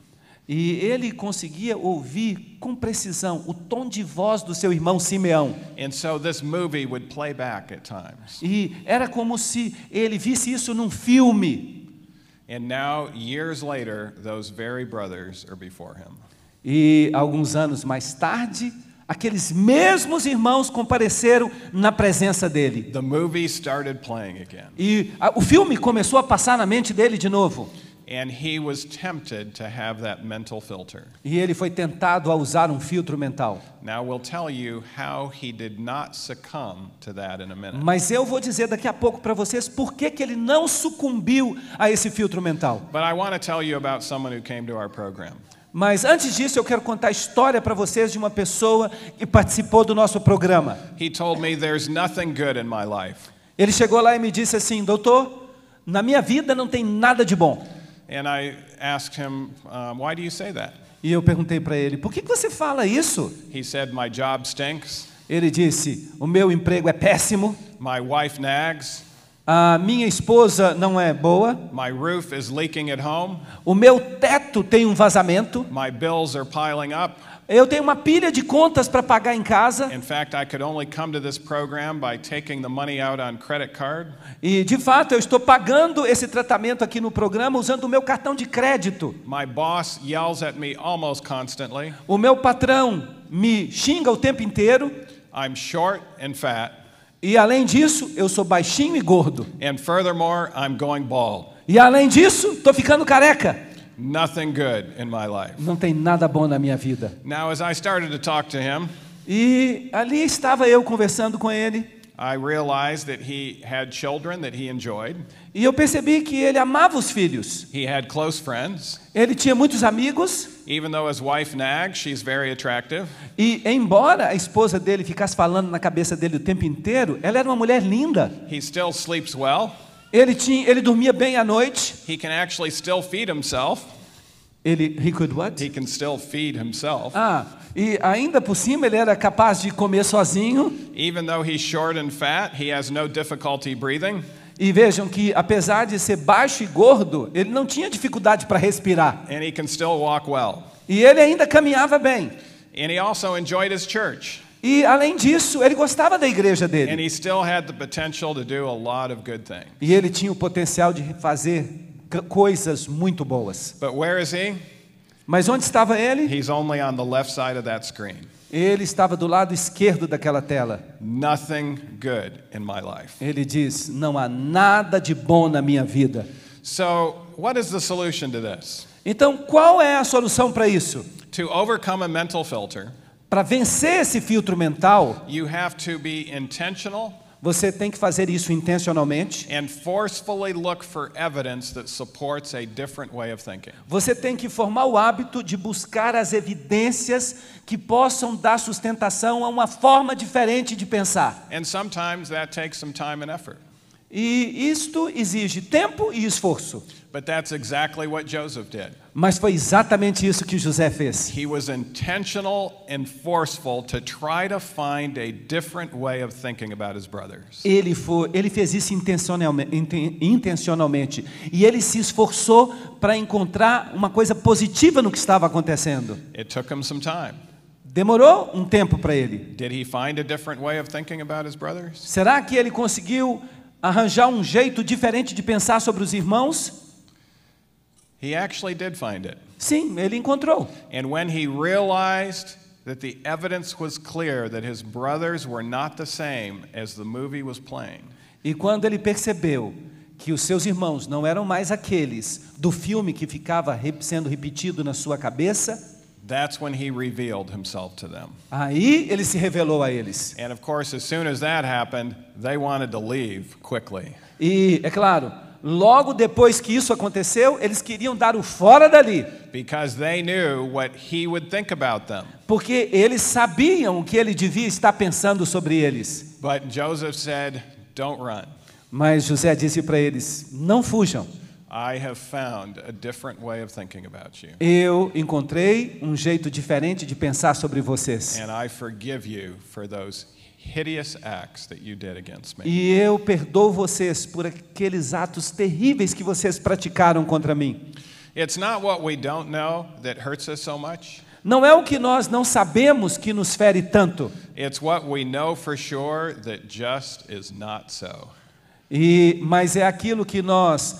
E ele conseguia ouvir com precisão o tom de voz do seu irmão Simeão. And so this movie would play back at times. E era como se ele visse isso num filme. And now, years later, those very brothers are before him. E alguns anos mais tarde, aqueles mesmos irmãos compareceram na presença dele. The movie started playing again, E a- o filme começou a passar na mente dele de novo. And he was tempted to have that mental filter. E ele foi tentado a usar um filtro mental. Now, we'll tell you how he did not succumb to that in a minute. Mas eu vou dizer daqui a pouco para vocês por que, que ele não sucumbiu a esse filtro mental. But I want to tell you about someone who came to our program. Mas antes disso, eu quero contar a história para vocês de uma pessoa que participou do nosso programa. He told me, There's nothing good in my life. Ele chegou lá e me disse assim: Doutor, na minha vida não tem nada de bom. And I asked him, um, Why do you say that? E eu perguntei para ele: Por que que você fala isso? He said, My job stinks, Ele disse: O meu emprego é péssimo, my wife nags, a minha esposa não é boa, my roof is leaking at home, o meu teto tem um vazamento, my bills are piling up. Eu tenho uma pilha de contas para pagar em casa. In fact, I could only come to this program by taking the money out on credit card. E de fato eu estou pagando esse tratamento aqui no programa usando o meu cartão de crédito. My boss yells at me almost constantly. O meu patrão me xinga o tempo inteiro. I'm short and fat. E além disso, eu sou baixinho e gordo. And furthermore, I'm going bald. E além disso, estou ficando careca. Nothing good in my life. Não tem nada bom na minha vida. Now, as I started to talk to him, E ali estava eu conversando com ele. I realized that he had children that he enjoyed. E eu percebi que ele amava os filhos. He had close friends. Ele tinha muitos amigos. Even though his wife she's very attractive. E embora a esposa dele ficasse falando na cabeça dele o tempo inteiro, ela era uma mulher linda. He still sleeps well. Ele, tinha, ele dormia bem à noite. He can actually still feed himself. Ele, he could what? He can still feed himself. Ah, e ainda por cima ele era capaz de comer sozinho. Even though he's short and fat, he has no difficulty breathing. E vejam que, apesar de ser baixo e gordo, ele não tinha dificuldade para respirar. and he can still walk well. E ele ainda caminhava bem. And he also enjoyed his church, E, além disso, ele gostava da igreja and dele. he still had the potential to do a lot of good things. E ele tinha o potencial de fazer coisas muito boas. But where is he? Mas onde estava ele? He's only on the left side of that screen. Ele estava do lado esquerdo daquela tela. Nothing good in my life. Ele diz: Não há nada de bom na minha vida. So, what is the solution to this? Então, qual é a solução para isso? To overcome a mental filter, Para vencer esse filtro mental, you have to be intentional você tem que fazer isso intencionalmente. Você tem que formar o hábito de buscar as evidências que possam dar sustentação a uma forma diferente de pensar. And sometimes that takes some time and effort. E isto exige tempo e esforço. But that's exactly what Joseph did. Mas foi exatamente isso que José fez. He was intentional and forceful to try to find a different way of thinking about his brothers. Ele, foi, ele fez isso intencionalmente, inten- intencionalmente. E ele se esforçou para encontrar uma coisa positiva no que estava acontecendo. It took him some time. Demorou um tempo para ele. Did he find a different way of thinking about his brothers? Será que ele conseguiu arranjar um jeito diferente de pensar sobre os irmãos? He actually did find it. Sim, ele encontrou. And when he realized that the evidence was clear that his brothers were not the same as the movie was playing, E quando ele percebeu que os seus irmãos não eram mais aqueles do filme que ficava sendo repetido na sua cabeça, that's when he revealed himself to them. aí ele se revelou a eles. And of course, as soon as that happened, they wanted to leave quickly. E, é claro, logo depois que isso aconteceu, eles queriam dar o fora dali, because they knew what he would think about them. porque eles sabiam o que ele devia estar pensando sobre eles. Said, Don't run. Mas José disse para eles: não fujam. Eu encontrei um jeito diferente de pensar sobre vocês. and I forgive you for those hideous acts that you did against me. E eu perdoo vocês por aqueles atos terríveis que vocês praticaram contra mim. It's not what we don't know that hurts us so much. Não é o que nós não sabemos que nos fere tanto, It's what we know for sure that just is not so. e, mas é aquilo que nós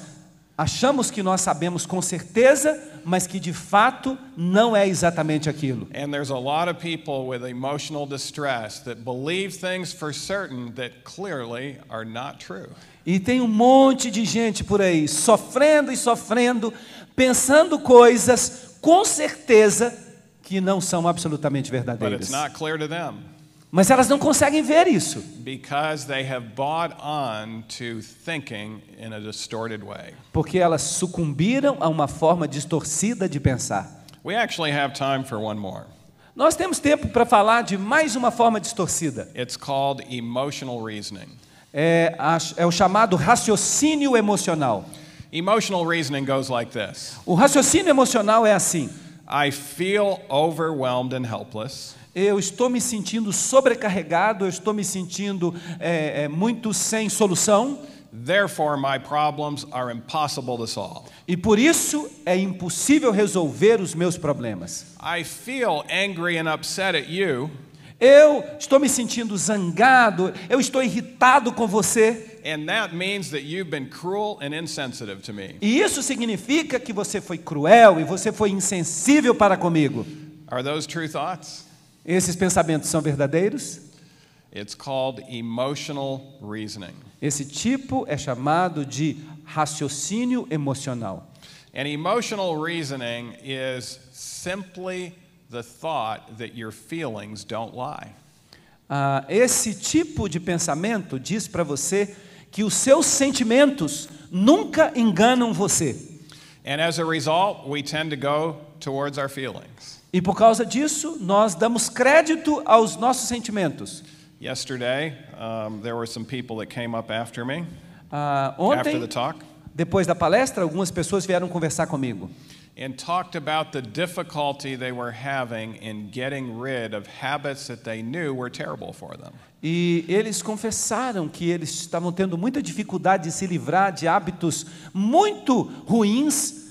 achamos que nós sabemos com certeza, mas que de fato não é exatamente aquilo. And there's a lot of people with emotional distress that believe things for certain that clearly are not true. E tem um monte de gente por aí sofrendo e sofrendo, pensando coisas com certeza que não são absolutamente But verdadeiras. it's not clear to them Mas elas não conseguem ver isso, because they have bought on to thinking in a distorted way. porque elas sucumbiram a uma forma distorcida de pensar. Nós temos tempo para falar de mais uma forma distorcida. It's called emotional reasoning. É, a- é o chamado raciocínio emocional. Emotional reasoning goes like this O raciocínio emocional é assim: I feel overwhelmed and helpless. eu estou me sentindo sobrecarregado, eu estou me sentindo é, é, muito sem solução, Therefore, my problems are impossible to solve. e por isso é impossível resolver os meus problemas. I feel angry and upset at you, Eu estou me sentindo zangado, eu estou irritado com você, and that means that you've been cruel and insensitive to me. e isso significa que você foi cruel e você foi insensível para comigo. Are those true thoughts? Esses pensamentos são verdadeiros? It's called emotional reasoning. Esse tipo é chamado de raciocínio emocional. And emotional reasoning is simply the thought that your feelings don't lie. Ah, esse tipo de pensamento diz para você que os seus sentimentos nunca enganam você. And as a result, we tend to go towards our feelings. E por causa disso, nós damos crédito aos nossos sentimentos. Yesterday, um, there were some people that came up after me Ah, after ontem, the talk, depois da palestra, algumas pessoas vieram conversar comigo. And talked about the difficulty they were having in getting rid of habits that they knew were terrible for them. E eles confessaram que eles estavam tendo muita dificuldade de se livrar de hábitos muito ruins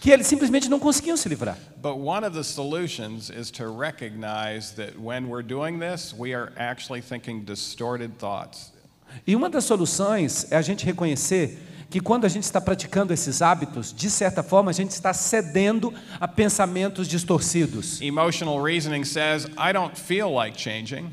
que eles simplesmente não conseguiam se livrar. But one of the solutions is to recognize that when we're doing this, we are actually thinking distorted thoughts. E uma das soluções é a gente reconhecer que quando a gente está praticando esses hábitos, de certa forma a gente está cedendo a pensamentos distorcidos. Emotional reasoning says, I don't feel like changing.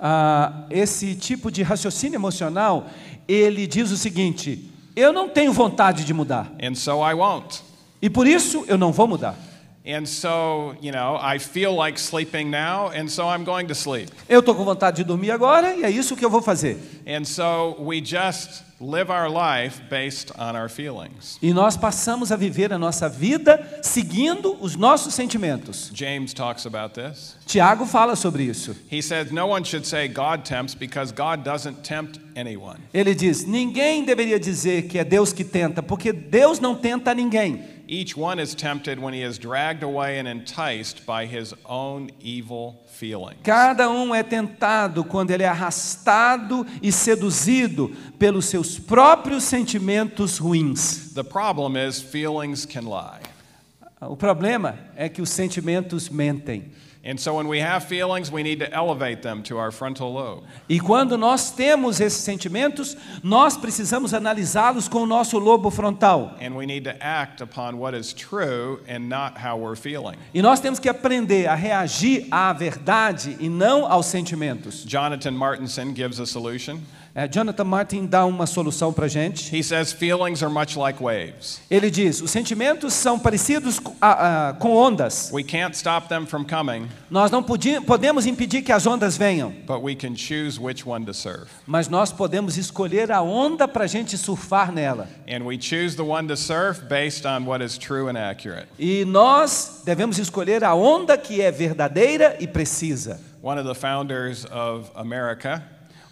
Ah, esse tipo de raciocínio emocional, ele diz o seguinte: eu não tenho vontade de mudar And so I won't. e por isso eu não vou mudar. And so, you know, I feel like sleeping now, and so I'm going to sleep. Eu estou com vontade de dormir agora e é isso que eu vou fazer. And so we just live our life based on our feelings. E nós passamos a viver a nossa vida seguindo os nossos sentimentos. James talks about this. Tiago fala sobre isso. He says, No one should say God tempts because God doesn't tempt anyone. Ele diz: ninguém deveria dizer que é Deus que tenta, porque Deus não tenta ninguém. Each one is tempted when he is dragged away and enticed by his own evil feelings. Cada um é tentado quando ele é arrastado e seduzido pelos seus próprios sentimentos ruins. The problem is feelings can lie. O problema é que os sentimentos mentem. And so when we have feelings, we need to elevate them to our frontal lobe. E quando nós temos esses sentimentos, nós precisamos analisá-los com o nosso lobo frontal. And we need to act upon what is true and not how we're feeling. E nós temos que aprender a reagir à verdade e não aos sentimentos. Jonathan Martinson gives a solution. É, Jonathan Martin dá uma solução para a gente. He says feelings are much like waves. Ele diz: os sentimentos são parecidos com, ah, ah, com ondas. We can't stop them from coming, Nós não podemos impedir que as ondas venham, but we can choose which one to surf. mas nós podemos escolher a onda para a gente surfar nela. And we choose the one to surf based on what is true and accurate. E nós devemos escolher a onda que é verdadeira e precisa. One of the founders of America,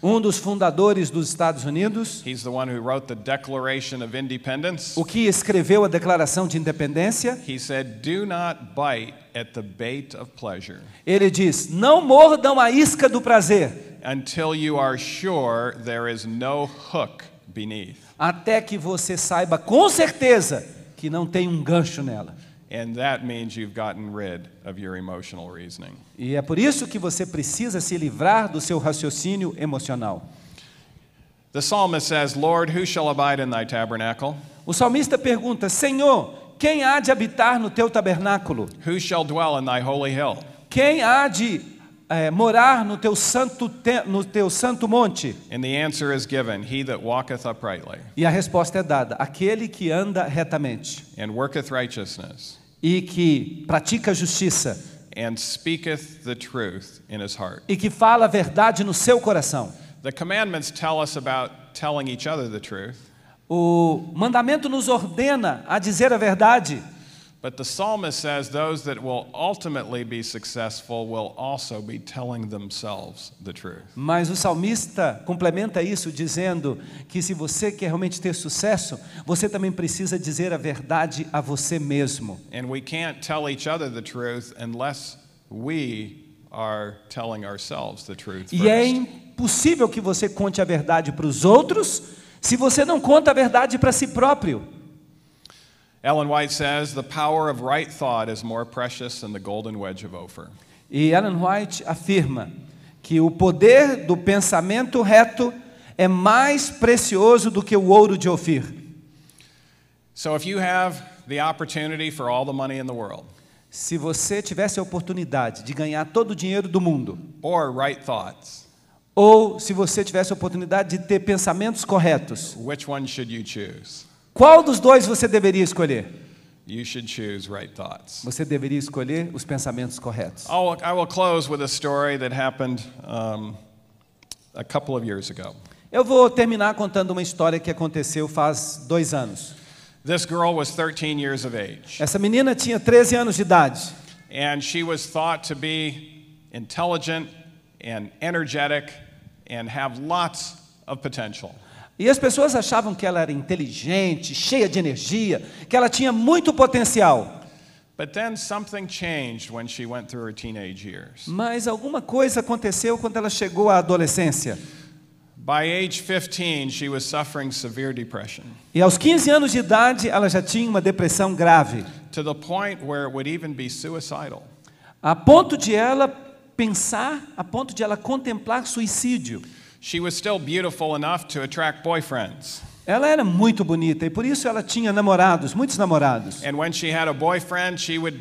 Um dos fundadores dos Estados Unidos, he's the one who wrote the Declaration of Independence. o que escreveu a Declaração de Independência, He said, Do not bite at the bait of pleasure ele diz: Não mordam a isca do prazer, until you are sure there is no hook beneath. até que você saiba com certeza que não tem um gancho nela. And that means you've gotten rid of your emotional reasoning. E é por isso que você precisa se livrar do seu raciocínio emocional. The psalmist says, Lord, who shall abide in thy tabernacle? O salmista pergunta: Senhor, quem há de habitar no teu tabernáculo? Who shall dwell in thy holy hill? Quem há de eh, morar no teu santo te- no teu santo monte? And the answer is given He that walketh uprightly E a resposta é dada: aquele que anda retamente and worketh righteousness e que pratica a justiça and speaketh the truth in his heart. e que fala a verdade no seu coração. The commandments tell us about telling each other the truth, O mandamento nos ordena a dizer a verdade, but the psalmist says those that will ultimately be successful will also be telling themselves the truth. mas o salmista complementa isso dizendo que se você quer realmente ter sucesso, você também precisa dizer a verdade a você mesmo. And we can't tell each other the truth unless we are telling ourselves the truth E é impossível que você conte a verdade para os outros se você não conta a verdade para si próprio. Ellen White says the power of right thought is more precious than the golden wedge of Ophir. E Ellen White afirma que o poder do pensamento reto é mais precioso do que o ouro de Ofir. So if you have the opportunity for all the money in the world, Se você tivesse a oportunidade de ganhar todo o dinheiro do mundo, or right thoughts, ou se você tivesse a oportunidade de ter pensamentos corretos, which one should you choose? Qual dos dois você deveria escolher? You should choose right thoughts. Você deveria escolher os pensamentos corretos. I'll, I will close with a story that happened um, a couple of years ago. Eu vou terminar contando uma história que aconteceu faz dois anos. This girl was 13 years of age, Essa menina tinha 13 anos de idade. and she was thought to be intelligent and energetic and have lots of potential. E as pessoas achavam que ela era inteligente, cheia de energia, que ela tinha muito potencial. Mas alguma coisa aconteceu quando ela chegou à adolescência. By age 15, she was suffering severe depression E aos 15 anos de idade, ela já tinha uma depressão grave, to the point where it would even be suicidal. a ponto de ela pensar, a ponto de ela contemplar suicídio. She was still beautiful enough to attract boyfriends. Ela era muito bonita e por isso ela tinha namorados, muitos namorados. And when she had a boyfriend, she would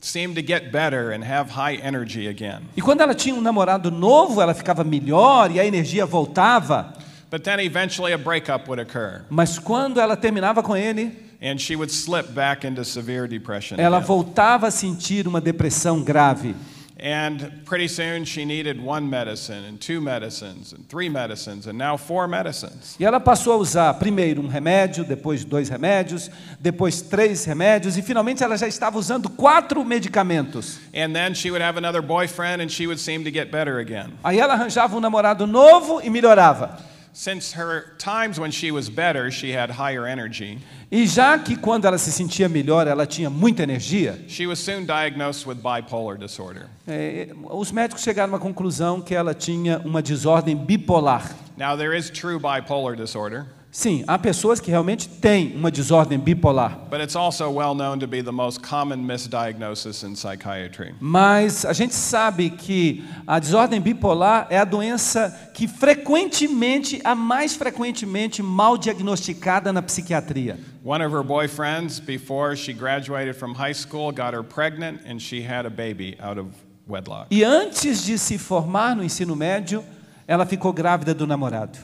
seem to get better and have high energy again. E quando ela tinha um namorado novo, ela ficava melhor e a energia voltava. But then eventually a breakup would occur, Mas quando ela terminava com ele, and she would slip back into severe depression. ela again. voltava a sentir uma depressão grave. And pretty soon she needed one medicine, and two medicines, and three medicines, and now four medicines. E ela passou a usar primeiro um remédio, depois dois remédios, depois três remédios e finalmente ela já estava usando quatro medicamentos. And then she would have another boyfriend, and she would seem to get better again. Aí ela arranjava um namorado novo e melhorava. Since her times when she was better, she had higher energy. E já que quando ela se sentia melhor, ela tinha muita energia, She was soon diagnosed with bipolar disorder. é, os médicos chegaram à conclusão que ela tinha uma desordem bipolar. Now, there is true bipolar disorder, Sim, há pessoas que realmente têm uma desordem bipolar, but it's also well known to be the most common misdiagnosis in psychiatry. mas a gente sabe que a desordem bipolar é a doença que frequentemente, a mais frequentemente mal diagnosticada na psiquiatria. One of her boyfriends, before she graduated from high school, got her pregnant, and she had a baby out of wedlock. E antes de se formar no ensino médio, ela ficou grávida do namorado.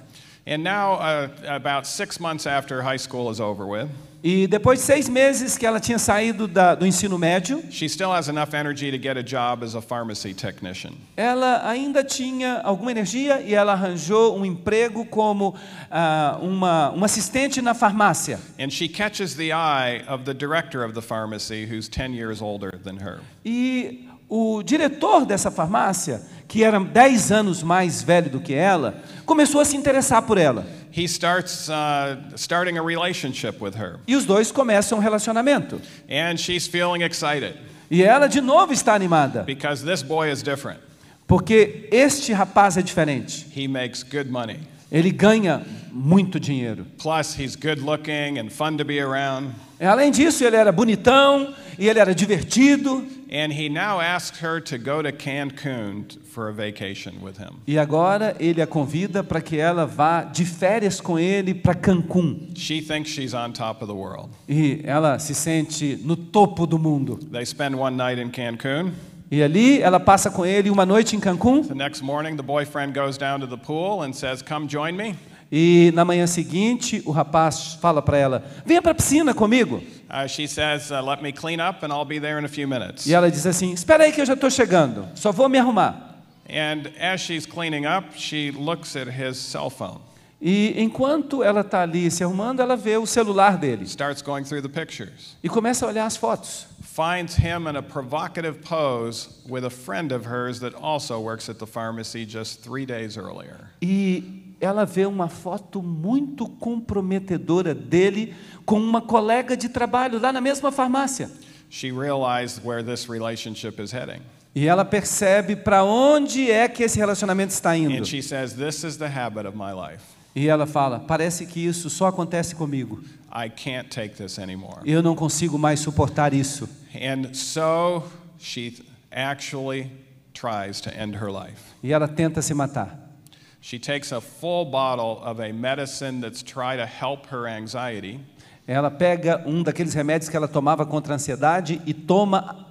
And now, uh, about six months after high school is over with, E depois de seis meses que ela tinha saído da- do ensino médio, she still has enough energy to get a job as a pharmacy technician. ela ainda tinha alguma energia e ela arranjou um emprego como uma, uma assistente na farmácia. And she catches the eye of the director of the pharmacy, who's 10 years older than her. E o diretor dessa farmácia, que era 10 anos mais velho do que ela, começou a se interessar por ela. He starts uh, starting a relationship with her, E os dois começam um relacionamento. and she's feeling excited E ela de novo está animada, because this boy is different. porque este rapaz é diferente. He makes good money. Ele ganha muito dinheiro. Plus, he's good looking and fun to be around. Além disso, ele era bonitão e ele era divertido. And he now asks her to go to Cancun for a vacation with him. E agora ele a convida para que ela vá de férias com ele para Cancún. She thinks she's on top of the world. E ela se sente no topo do mundo. They spend one night in Cancun. E ali ela passa com ele uma noite em Cancún. The next morning, the boyfriend goes down to the pool and says, Come join me. E na manhã seguinte, o rapaz fala para ela: Venha para a piscina comigo. Uh, she says, uh, Let me clean up and I'll be there in a few minutes. E ela diz assim: Espera aí que eu já estou chegando, só vou me arrumar. And as she's cleaning up, she looks at his cell phone, E enquanto ela está ali se arrumando, ela vê o celular dele starts going through the pictures, e começa a olhar as fotos. Finds him in a provocative pose with a friend of hers that also works at the pharmacy just three days earlier. E ela vê uma foto muito comprometedora dele com uma colega de trabalho lá na mesma farmácia. She realized where this relationship is heading. E ela percebe para onde é que esse relacionamento está indo. And she says, This is the habit of my life. E ela fala: Parece que isso só acontece comigo. I can't take this anymore. Eu não consigo mais suportar isso. And so she actually tries to end her life. E ela tenta se matar. She takes a full bottle of a medicine that's try to help her anxiety, Ela pega um daqueles remédios que ela tomava contra a ansiedade e toma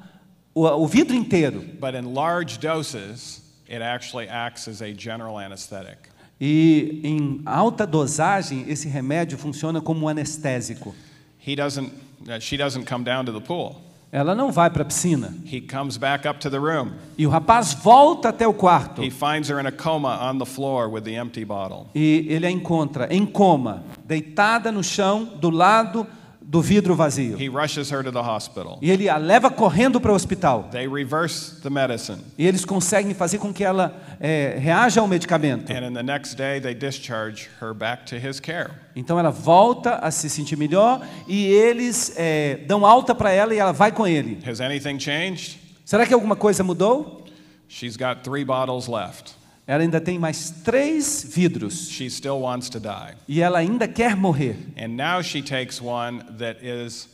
o, o vidro inteiro. but in large doses, it actually acts as a general anesthetic. E em alta dosagem, esse remédio funciona como um anestésico. He doesn't, uh, she doesn't come down to the pool. Ela não vai para a piscina. He comes back up to the room. E o rapaz volta até o quarto. He finds her in a coma on the floor with the empty bottle. E ele a encontra em coma, deitada no chão, do lado do vidro vazio. He rushes her to the hospital. E ele a leva correndo para o hospital. They reverse the medicine. E eles conseguem fazer com que ela é, reaja ao medicamento. And in the next day, they discharge her back to his care. Então ela volta a se sentir melhor e eles é, dão alta para ela e ela vai com ele. Has anything changed? Será que alguma coisa mudou? She's got three bottles left. Ela ainda tem mais três vidros She still wants to die. e ela ainda quer morrer. And now she takes one that is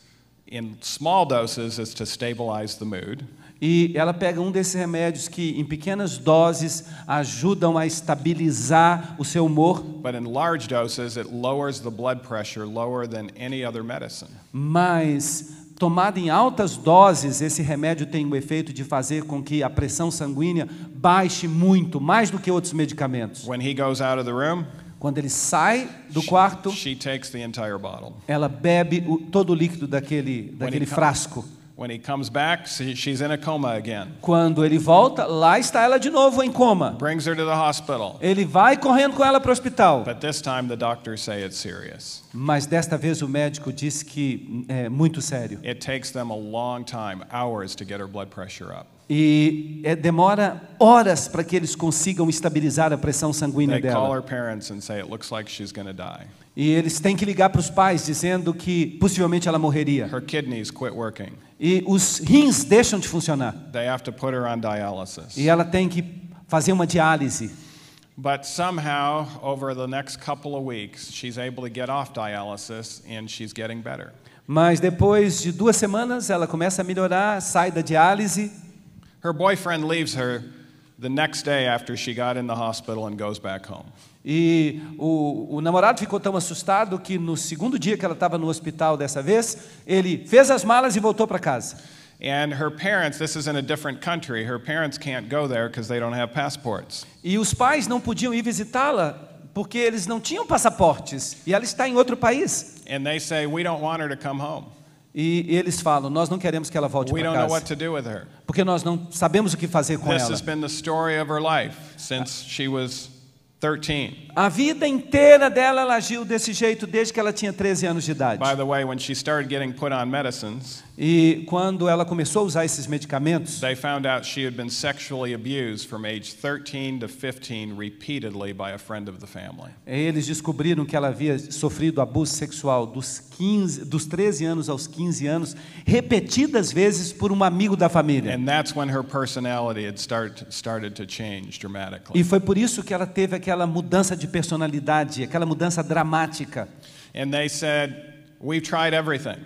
in small doses is to stabilize the mood. E ela pega um desses remédios que, em pequenas doses, ajudam a estabilizar o seu humor, But in large doses, it lowers the blood pressure lower than any other medicine. mas tomado em altas doses, esse remédio tem o efeito de fazer com que a pressão sanguínea baixe muito, mais do que outros medicamentos. When he goes out of the room, Quando ele sai do quarto, she takes the entire bottle. ela bebe o- todo o líquido daquele, daquele frasco. Comes back, she- she's in a coma again. Quando ele volta, lá está ela de novo em coma. Brings her to the hospital. Ele vai correndo com ela para o hospital. But this time, the doctors say it's serious. Mas desta vez o médico disse que é muito sério. It takes them a long time, hours, to get her blood pressure up. E é, demora horas para que eles consigam estabilizar a pressão sanguínea They call dela. her parents and say it looks like she's going to die. E eles têm que ligar para os pais dizendo que possivelmente ela morreria. Her kidneys quit working. E os rins deixam de funcionar. They have to put her on dialysis. E ela tem que fazer uma diálise. But somehow, over the next couple of weeks, she's able to get off dialysis and she's getting better. Mas depois de duas semanas ela começa a melhorar, sai da diálise. Her boyfriend leaves her the next day after she got in the hospital and goes back home. E o, o namorado ficou tão assustado que no segundo dia que ela estava no hospital dessa vez, ele fez as malas e voltou para casa. And her parents, this is in a different country, her parents can't go there because they don't have passports. E os pais não podiam ir visitá-la porque eles não tinham passaportes e ela está em outro país. And they say, We don't want her to come home. E eles falam: Nós não queremos que ela volte para casa porque nós não sabemos o que fazer com This ela. has been the story of her life since she was 13. A vida inteira dela ela agiu desse jeito desde que ela tinha 13 anos de idade. By the way, when she started getting put on medicines, E quando ela começou a usar esses medicamentos, they found out she had been sexually abused from age 13 to 15 repeatedly by a friend of the family. eles descobriram que ela havia sofrido abuso sexual dos 15, dos 13 anos aos 15 anos, repetidas vezes por um amigo da família. And that's when her personality had start, started to change dramatically. E foi por isso que ela teve aquela mudança de personalidade, aquela mudança dramática. And they said, We've tried everything.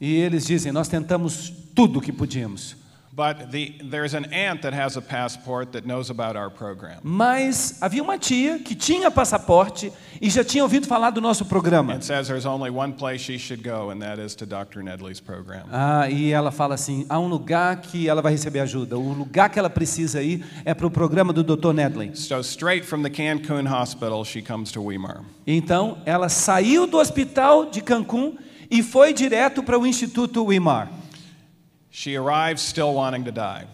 E eles dizem: Nós tentamos tudo o que podíamos. But the, there's an aunt that has a passport that knows about our program. Mas havia uma tia que tinha passaporte e já tinha ouvido falar do nosso programa. And says there's only one place she should go, and that is to Dr. Nedley's program. Ah, e ela fala assim: há um lugar que ela vai receber ajuda. O lugar que ela precisa ir é para o programa do Dr. Nedley. So straight from the Cancun hospital, she comes to Weimar. Então, ela saiu do hospital de Cancún e foi direto para o Instituto Weimar. She arrives still wanting to die.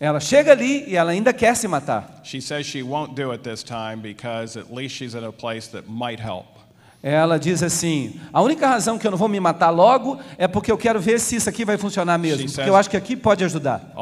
Ela chega ali e ela ainda quer se matar. She says she won't do it this time because at least she's in a place that might help. Ela diz assim: a única razão que eu não vou me matar logo é porque eu quero ver se isso aqui vai funcionar mesmo. Porque eu acho que aqui pode ajudar.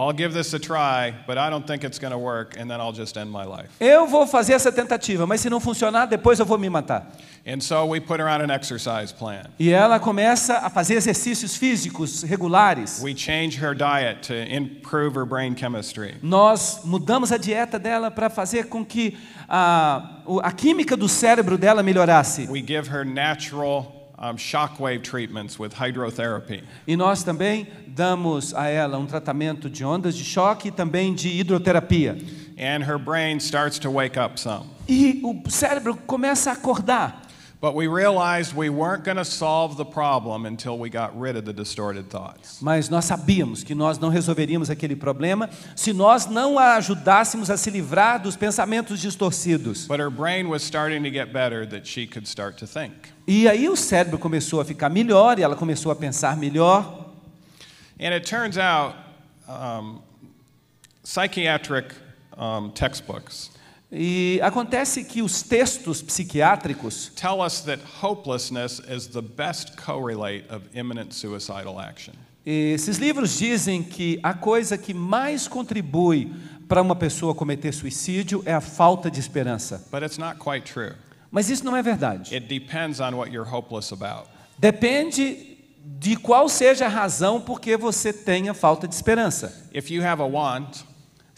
Eu vou fazer essa tentativa, mas se não funcionar, depois eu vou me matar. And so we put her on an exercise plan. E ela começa a fazer exercícios físicos regulares. We change her diet to improve her brain chemistry. Nós mudamos a dieta dela para fazer com que a, a química do cérebro dela melhorasse. We give her natural um, shockwave treatments with hydrotherapy. E nós também damos a ela um tratamento de ondas de choque e também de hidroterapia. And her brain starts to wake up some. E o cérebro começa a acordar. But we realized we weren't going to solve the problem until we got rid of the distorted thoughts. Mas nós sabíamos que nós não resolveríamos aquele problema se nós não a ajudássemos a se livrar dos pensamentos distorcidos. But her brain was starting to get better that she could start to think. E aí o cérebro começou a ficar melhor e ela começou a pensar melhor. And it turns out um, psychiatric um, textbooks E acontece que os textos psiquiátricos tell us that hopelessness is the best correlate of imminent suicidal action. Esses livros dizem que a coisa que mais contribui para uma pessoa cometer suicídio é a falta de esperança. But it's not quite true. Mas isso não é verdade. It depends on what you're hopeless about. Depende de qual seja a razão por que você tenha falta de esperança. If you have a want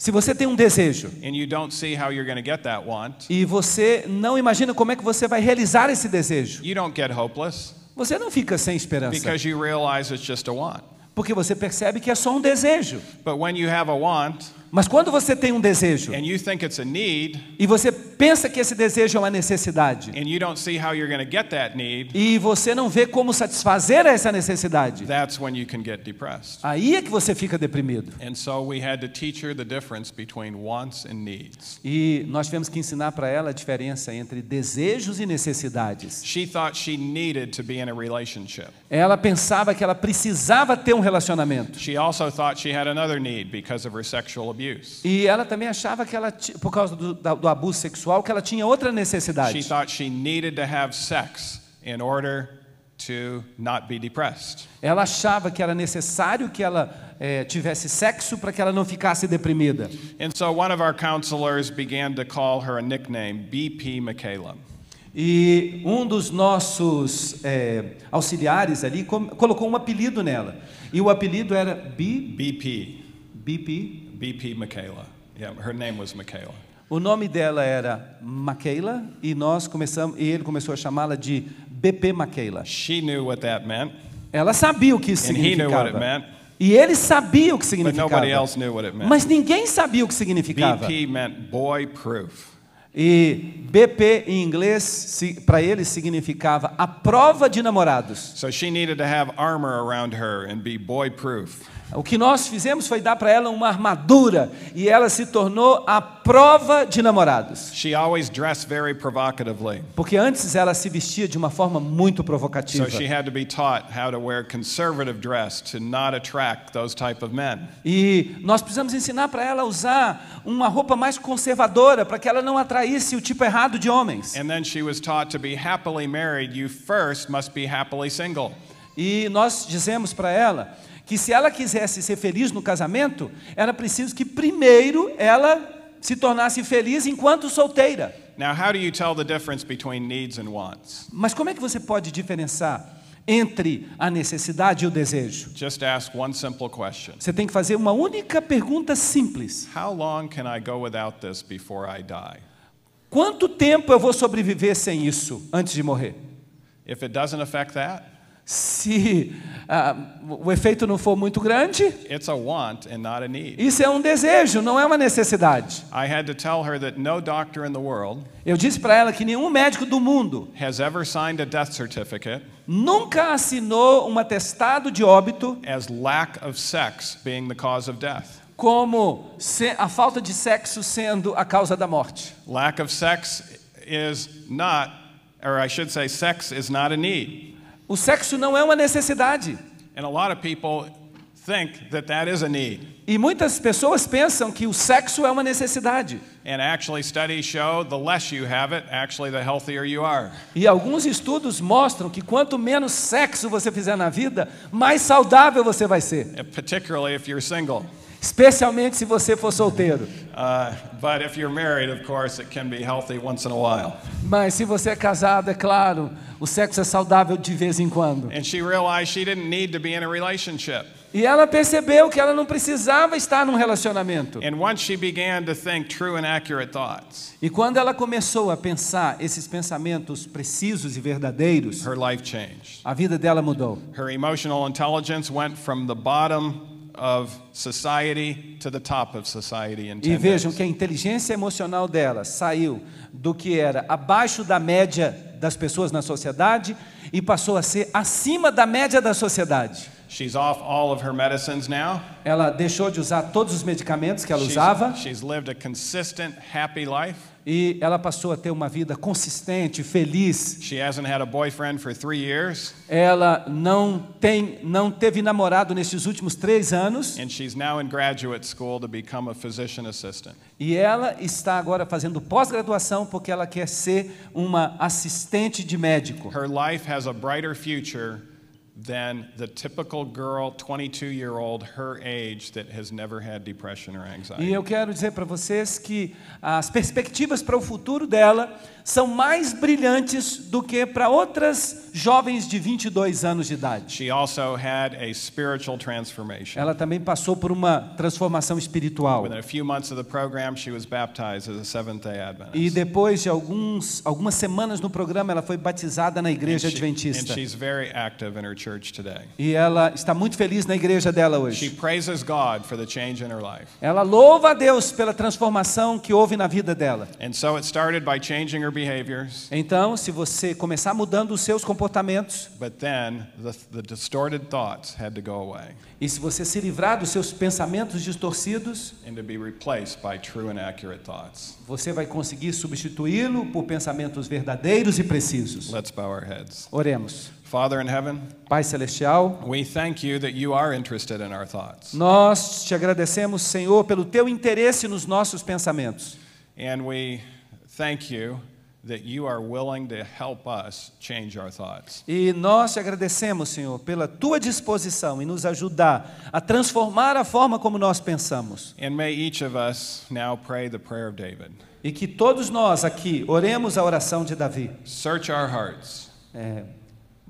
Se você tem um desejo and you don't see how you're going to get that want, e você não imagina como é que você vai realizar esse desejo, you don't get hopeless você não fica sem esperança, because you realize it's just a want. porque você percebe que é só um desejo. But when you have a want Mas quando você tem um desejo and you think it's a need e você pensa que esse desejo é uma necessidade and you don't see how you're going to get that need, e você não vê como satisfazer essa necessidade, that's when you can get depressed. aí é que você fica deprimido. And so we had to teach her the difference between wants and needs. E nós tivemos que ensinar para ela a diferença entre desejos e necessidades. She thought she needed to be in a relationship. Ela pensava que ela precisava ter um relacionamento. She also thought she had another need because of her sexual abuse. E ela também achava que ela, por causa do, do abuso sexual, que ela tinha outra She necessidade. thought she needed to have sex in order to not be depressed. Ela achava que era necessário que ela eh, tivesse sexo para que ela não ficasse deprimida. And so one of our counselors began to call her a nickname, BP Michaela. E um dos nossos eh, auxiliares ali colocou um apelido nela. E o apelido era B, BP. BP. BP Michaela. Yeah, her name was Michaela. O nome dela era Maquela e nós começamos e ele começou a chamá-la de BP Maquela. She knew what that meant, Ela sabia o que isso and he knew what it meant, E ele sabia o que but significava. nobody else knew what it meant. Mas ninguém sabia o que significava. BP meant boy proof. E BP em inglês para ele significava a prova de namorados. So she needed to have armor around her and be boy proof. O que nós fizemos foi dar para ela uma armadura e ela se tornou a prova de namorados. She always dressed very provocatively. Porque antes ela se vestia de uma forma muito So provocativa. she had to be taught how to wear conservative dress to not attract those type of men. E nós precisamos ensinar para ela a usar uma roupa mais conservadora para que ela não atraísse o tipo errado de homens. And then she was taught to be happily married, you first must be happily single. E nós dizemos para ela que se ela quisesse ser feliz no casamento, era preciso que primeiro ela se tornasse feliz enquanto solteira. Now, how do you tell the difference between needs and wants? Mas como é que você pode diferenciar entre a necessidade e o desejo? Just ask one simple question Você tem que fazer uma única pergunta simples: How long can I go without this before I die? Quanto tempo eu vou sobreviver sem isso antes de morrer? If it doesn't affect that, Se ah, o efeito não for muito grande, it's a want and not a need. isso é um desejo, não é uma necessidade. I had to tell her that no doctor in the world Eu disse para ela que nenhum médico do mundo has ever signed a death certificate nunca assinou um atestado de óbito as lack of sex being the cause of death. como a falta de sexo sendo a causa da morte. Lack of sex is not, or I should say, sex is not a need. O sexo não é uma necessidade. And a lot of people think that that is a need. E muitas pessoas pensam que o sexo é uma necessidade. And actually, studies show the less you have it, actually, the healthier you are. E alguns estudos mostram que quanto menos sexo você fizer na vida, mais saudável você vai ser. Particularly if you're single. Especialmente se você for solteiro. Uh, married, course. Mas se você é casado, é claro, o sexo é saudável de vez em quando. And she realized she didn't need to be in a relationship. E ela percebeu que ela não precisava estar num relacionamento. And once she began to think true and accurate thoughts, E quando ela começou a pensar esses pensamentos precisos e verdadeiros, her life changed. a vida dela mudou. Her emotional intelligence went from the bottom of society to the top of society in E 10 vejam days. que a inteligência emocional dela saiu do que era abaixo da média das pessoas na sociedade e passou a ser acima da média da sociedade. She's off all of her medicines now. Ela deixou de usar todos os medicamentos que ela She's- usava she's lived a consistent, happy life. E ela passou a ter uma vida consistente, feliz. She hasn't had a boyfriend for three years, Ela não tem, não teve namorado nesses últimos três anos and she's now in graduate school to become a physician assistant. e ela está agora fazendo pós-graduação porque ela quer ser uma assistente de médico. Her life has a brighter future than the typical girl, 22 year old, her age, that has never had depression or E anxiety. eu quero dizer para vocês que as perspectivas para o futuro dela são mais brilhantes do que para outras jovens de 22 anos de idade. She also had a spiritual transformation. Ela também passou por uma transformação espiritual. Within a few months of the program, she was baptized as a Seventh day E Adventist. depois de alguns, algumas semanas no programa, ela foi batizada na And igreja she- and adventista. she's very active in her church today. E ela está muito feliz na igreja dela She hoje. praises God for the change in her life. Ela louva a Deus pela transformação que houve na vida dela. And so it started by changing her behaviors, Então, se você começar mudando os seus comportamentos, but then the, the distorted thoughts had to go away e se você se livrar dos seus pensamentos distorcidos, and to be replaced by true and accurate thoughts. você vai conseguir substituí-lo por pensamentos verdadeiros e precisos. Let's bow our heads. Oremos. Father in heaven, Pai celestial, we thank you that you are interested in our thoughts. nós te agradecemos, Senhor, pelo teu interesse nos nossos pensamentos. And we thank you that you are willing to help us change our thoughts. E nós te agradecemos, Senhor, pela tua disposição em nos ajudar a transformar a forma como nós pensamos. And may each of us now pray the prayer of David. E que todos nós aqui oremos a oração de Davi. Search our hearts. É,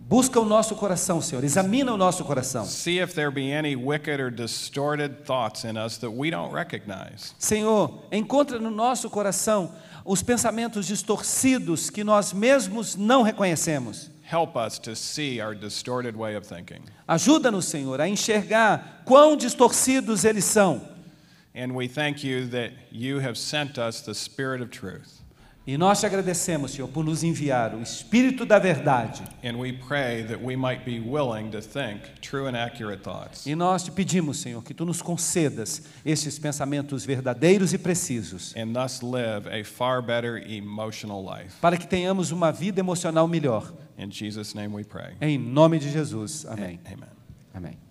busca o nosso coração, Senhor. Examina o nosso coração. See if there be any wicked or distorted thoughts in us that we don't recognize. Senhor, encontra no nosso coração os pensamentos distorcidos que nós mesmos não reconhecemos. Help us to see our distorted way of thinking. Ajuda-nos, Senhor, a enxergar quão distorcidos eles são. And we thank you that you have sent us the Spirit of truth. E nós te agradecemos, Senhor, por nos enviar o Espírito da Verdade. And we pray that we might be willing to think true and accurate thoughts. E nós te pedimos, Senhor, que tu nos concedas estes pensamentos verdadeiros e precisos, And thus live a far better emotional life. para que tenhamos uma vida emocional melhor. In Jesus' name we pray. Em nome de Jesus. Amém. Amen. Amém.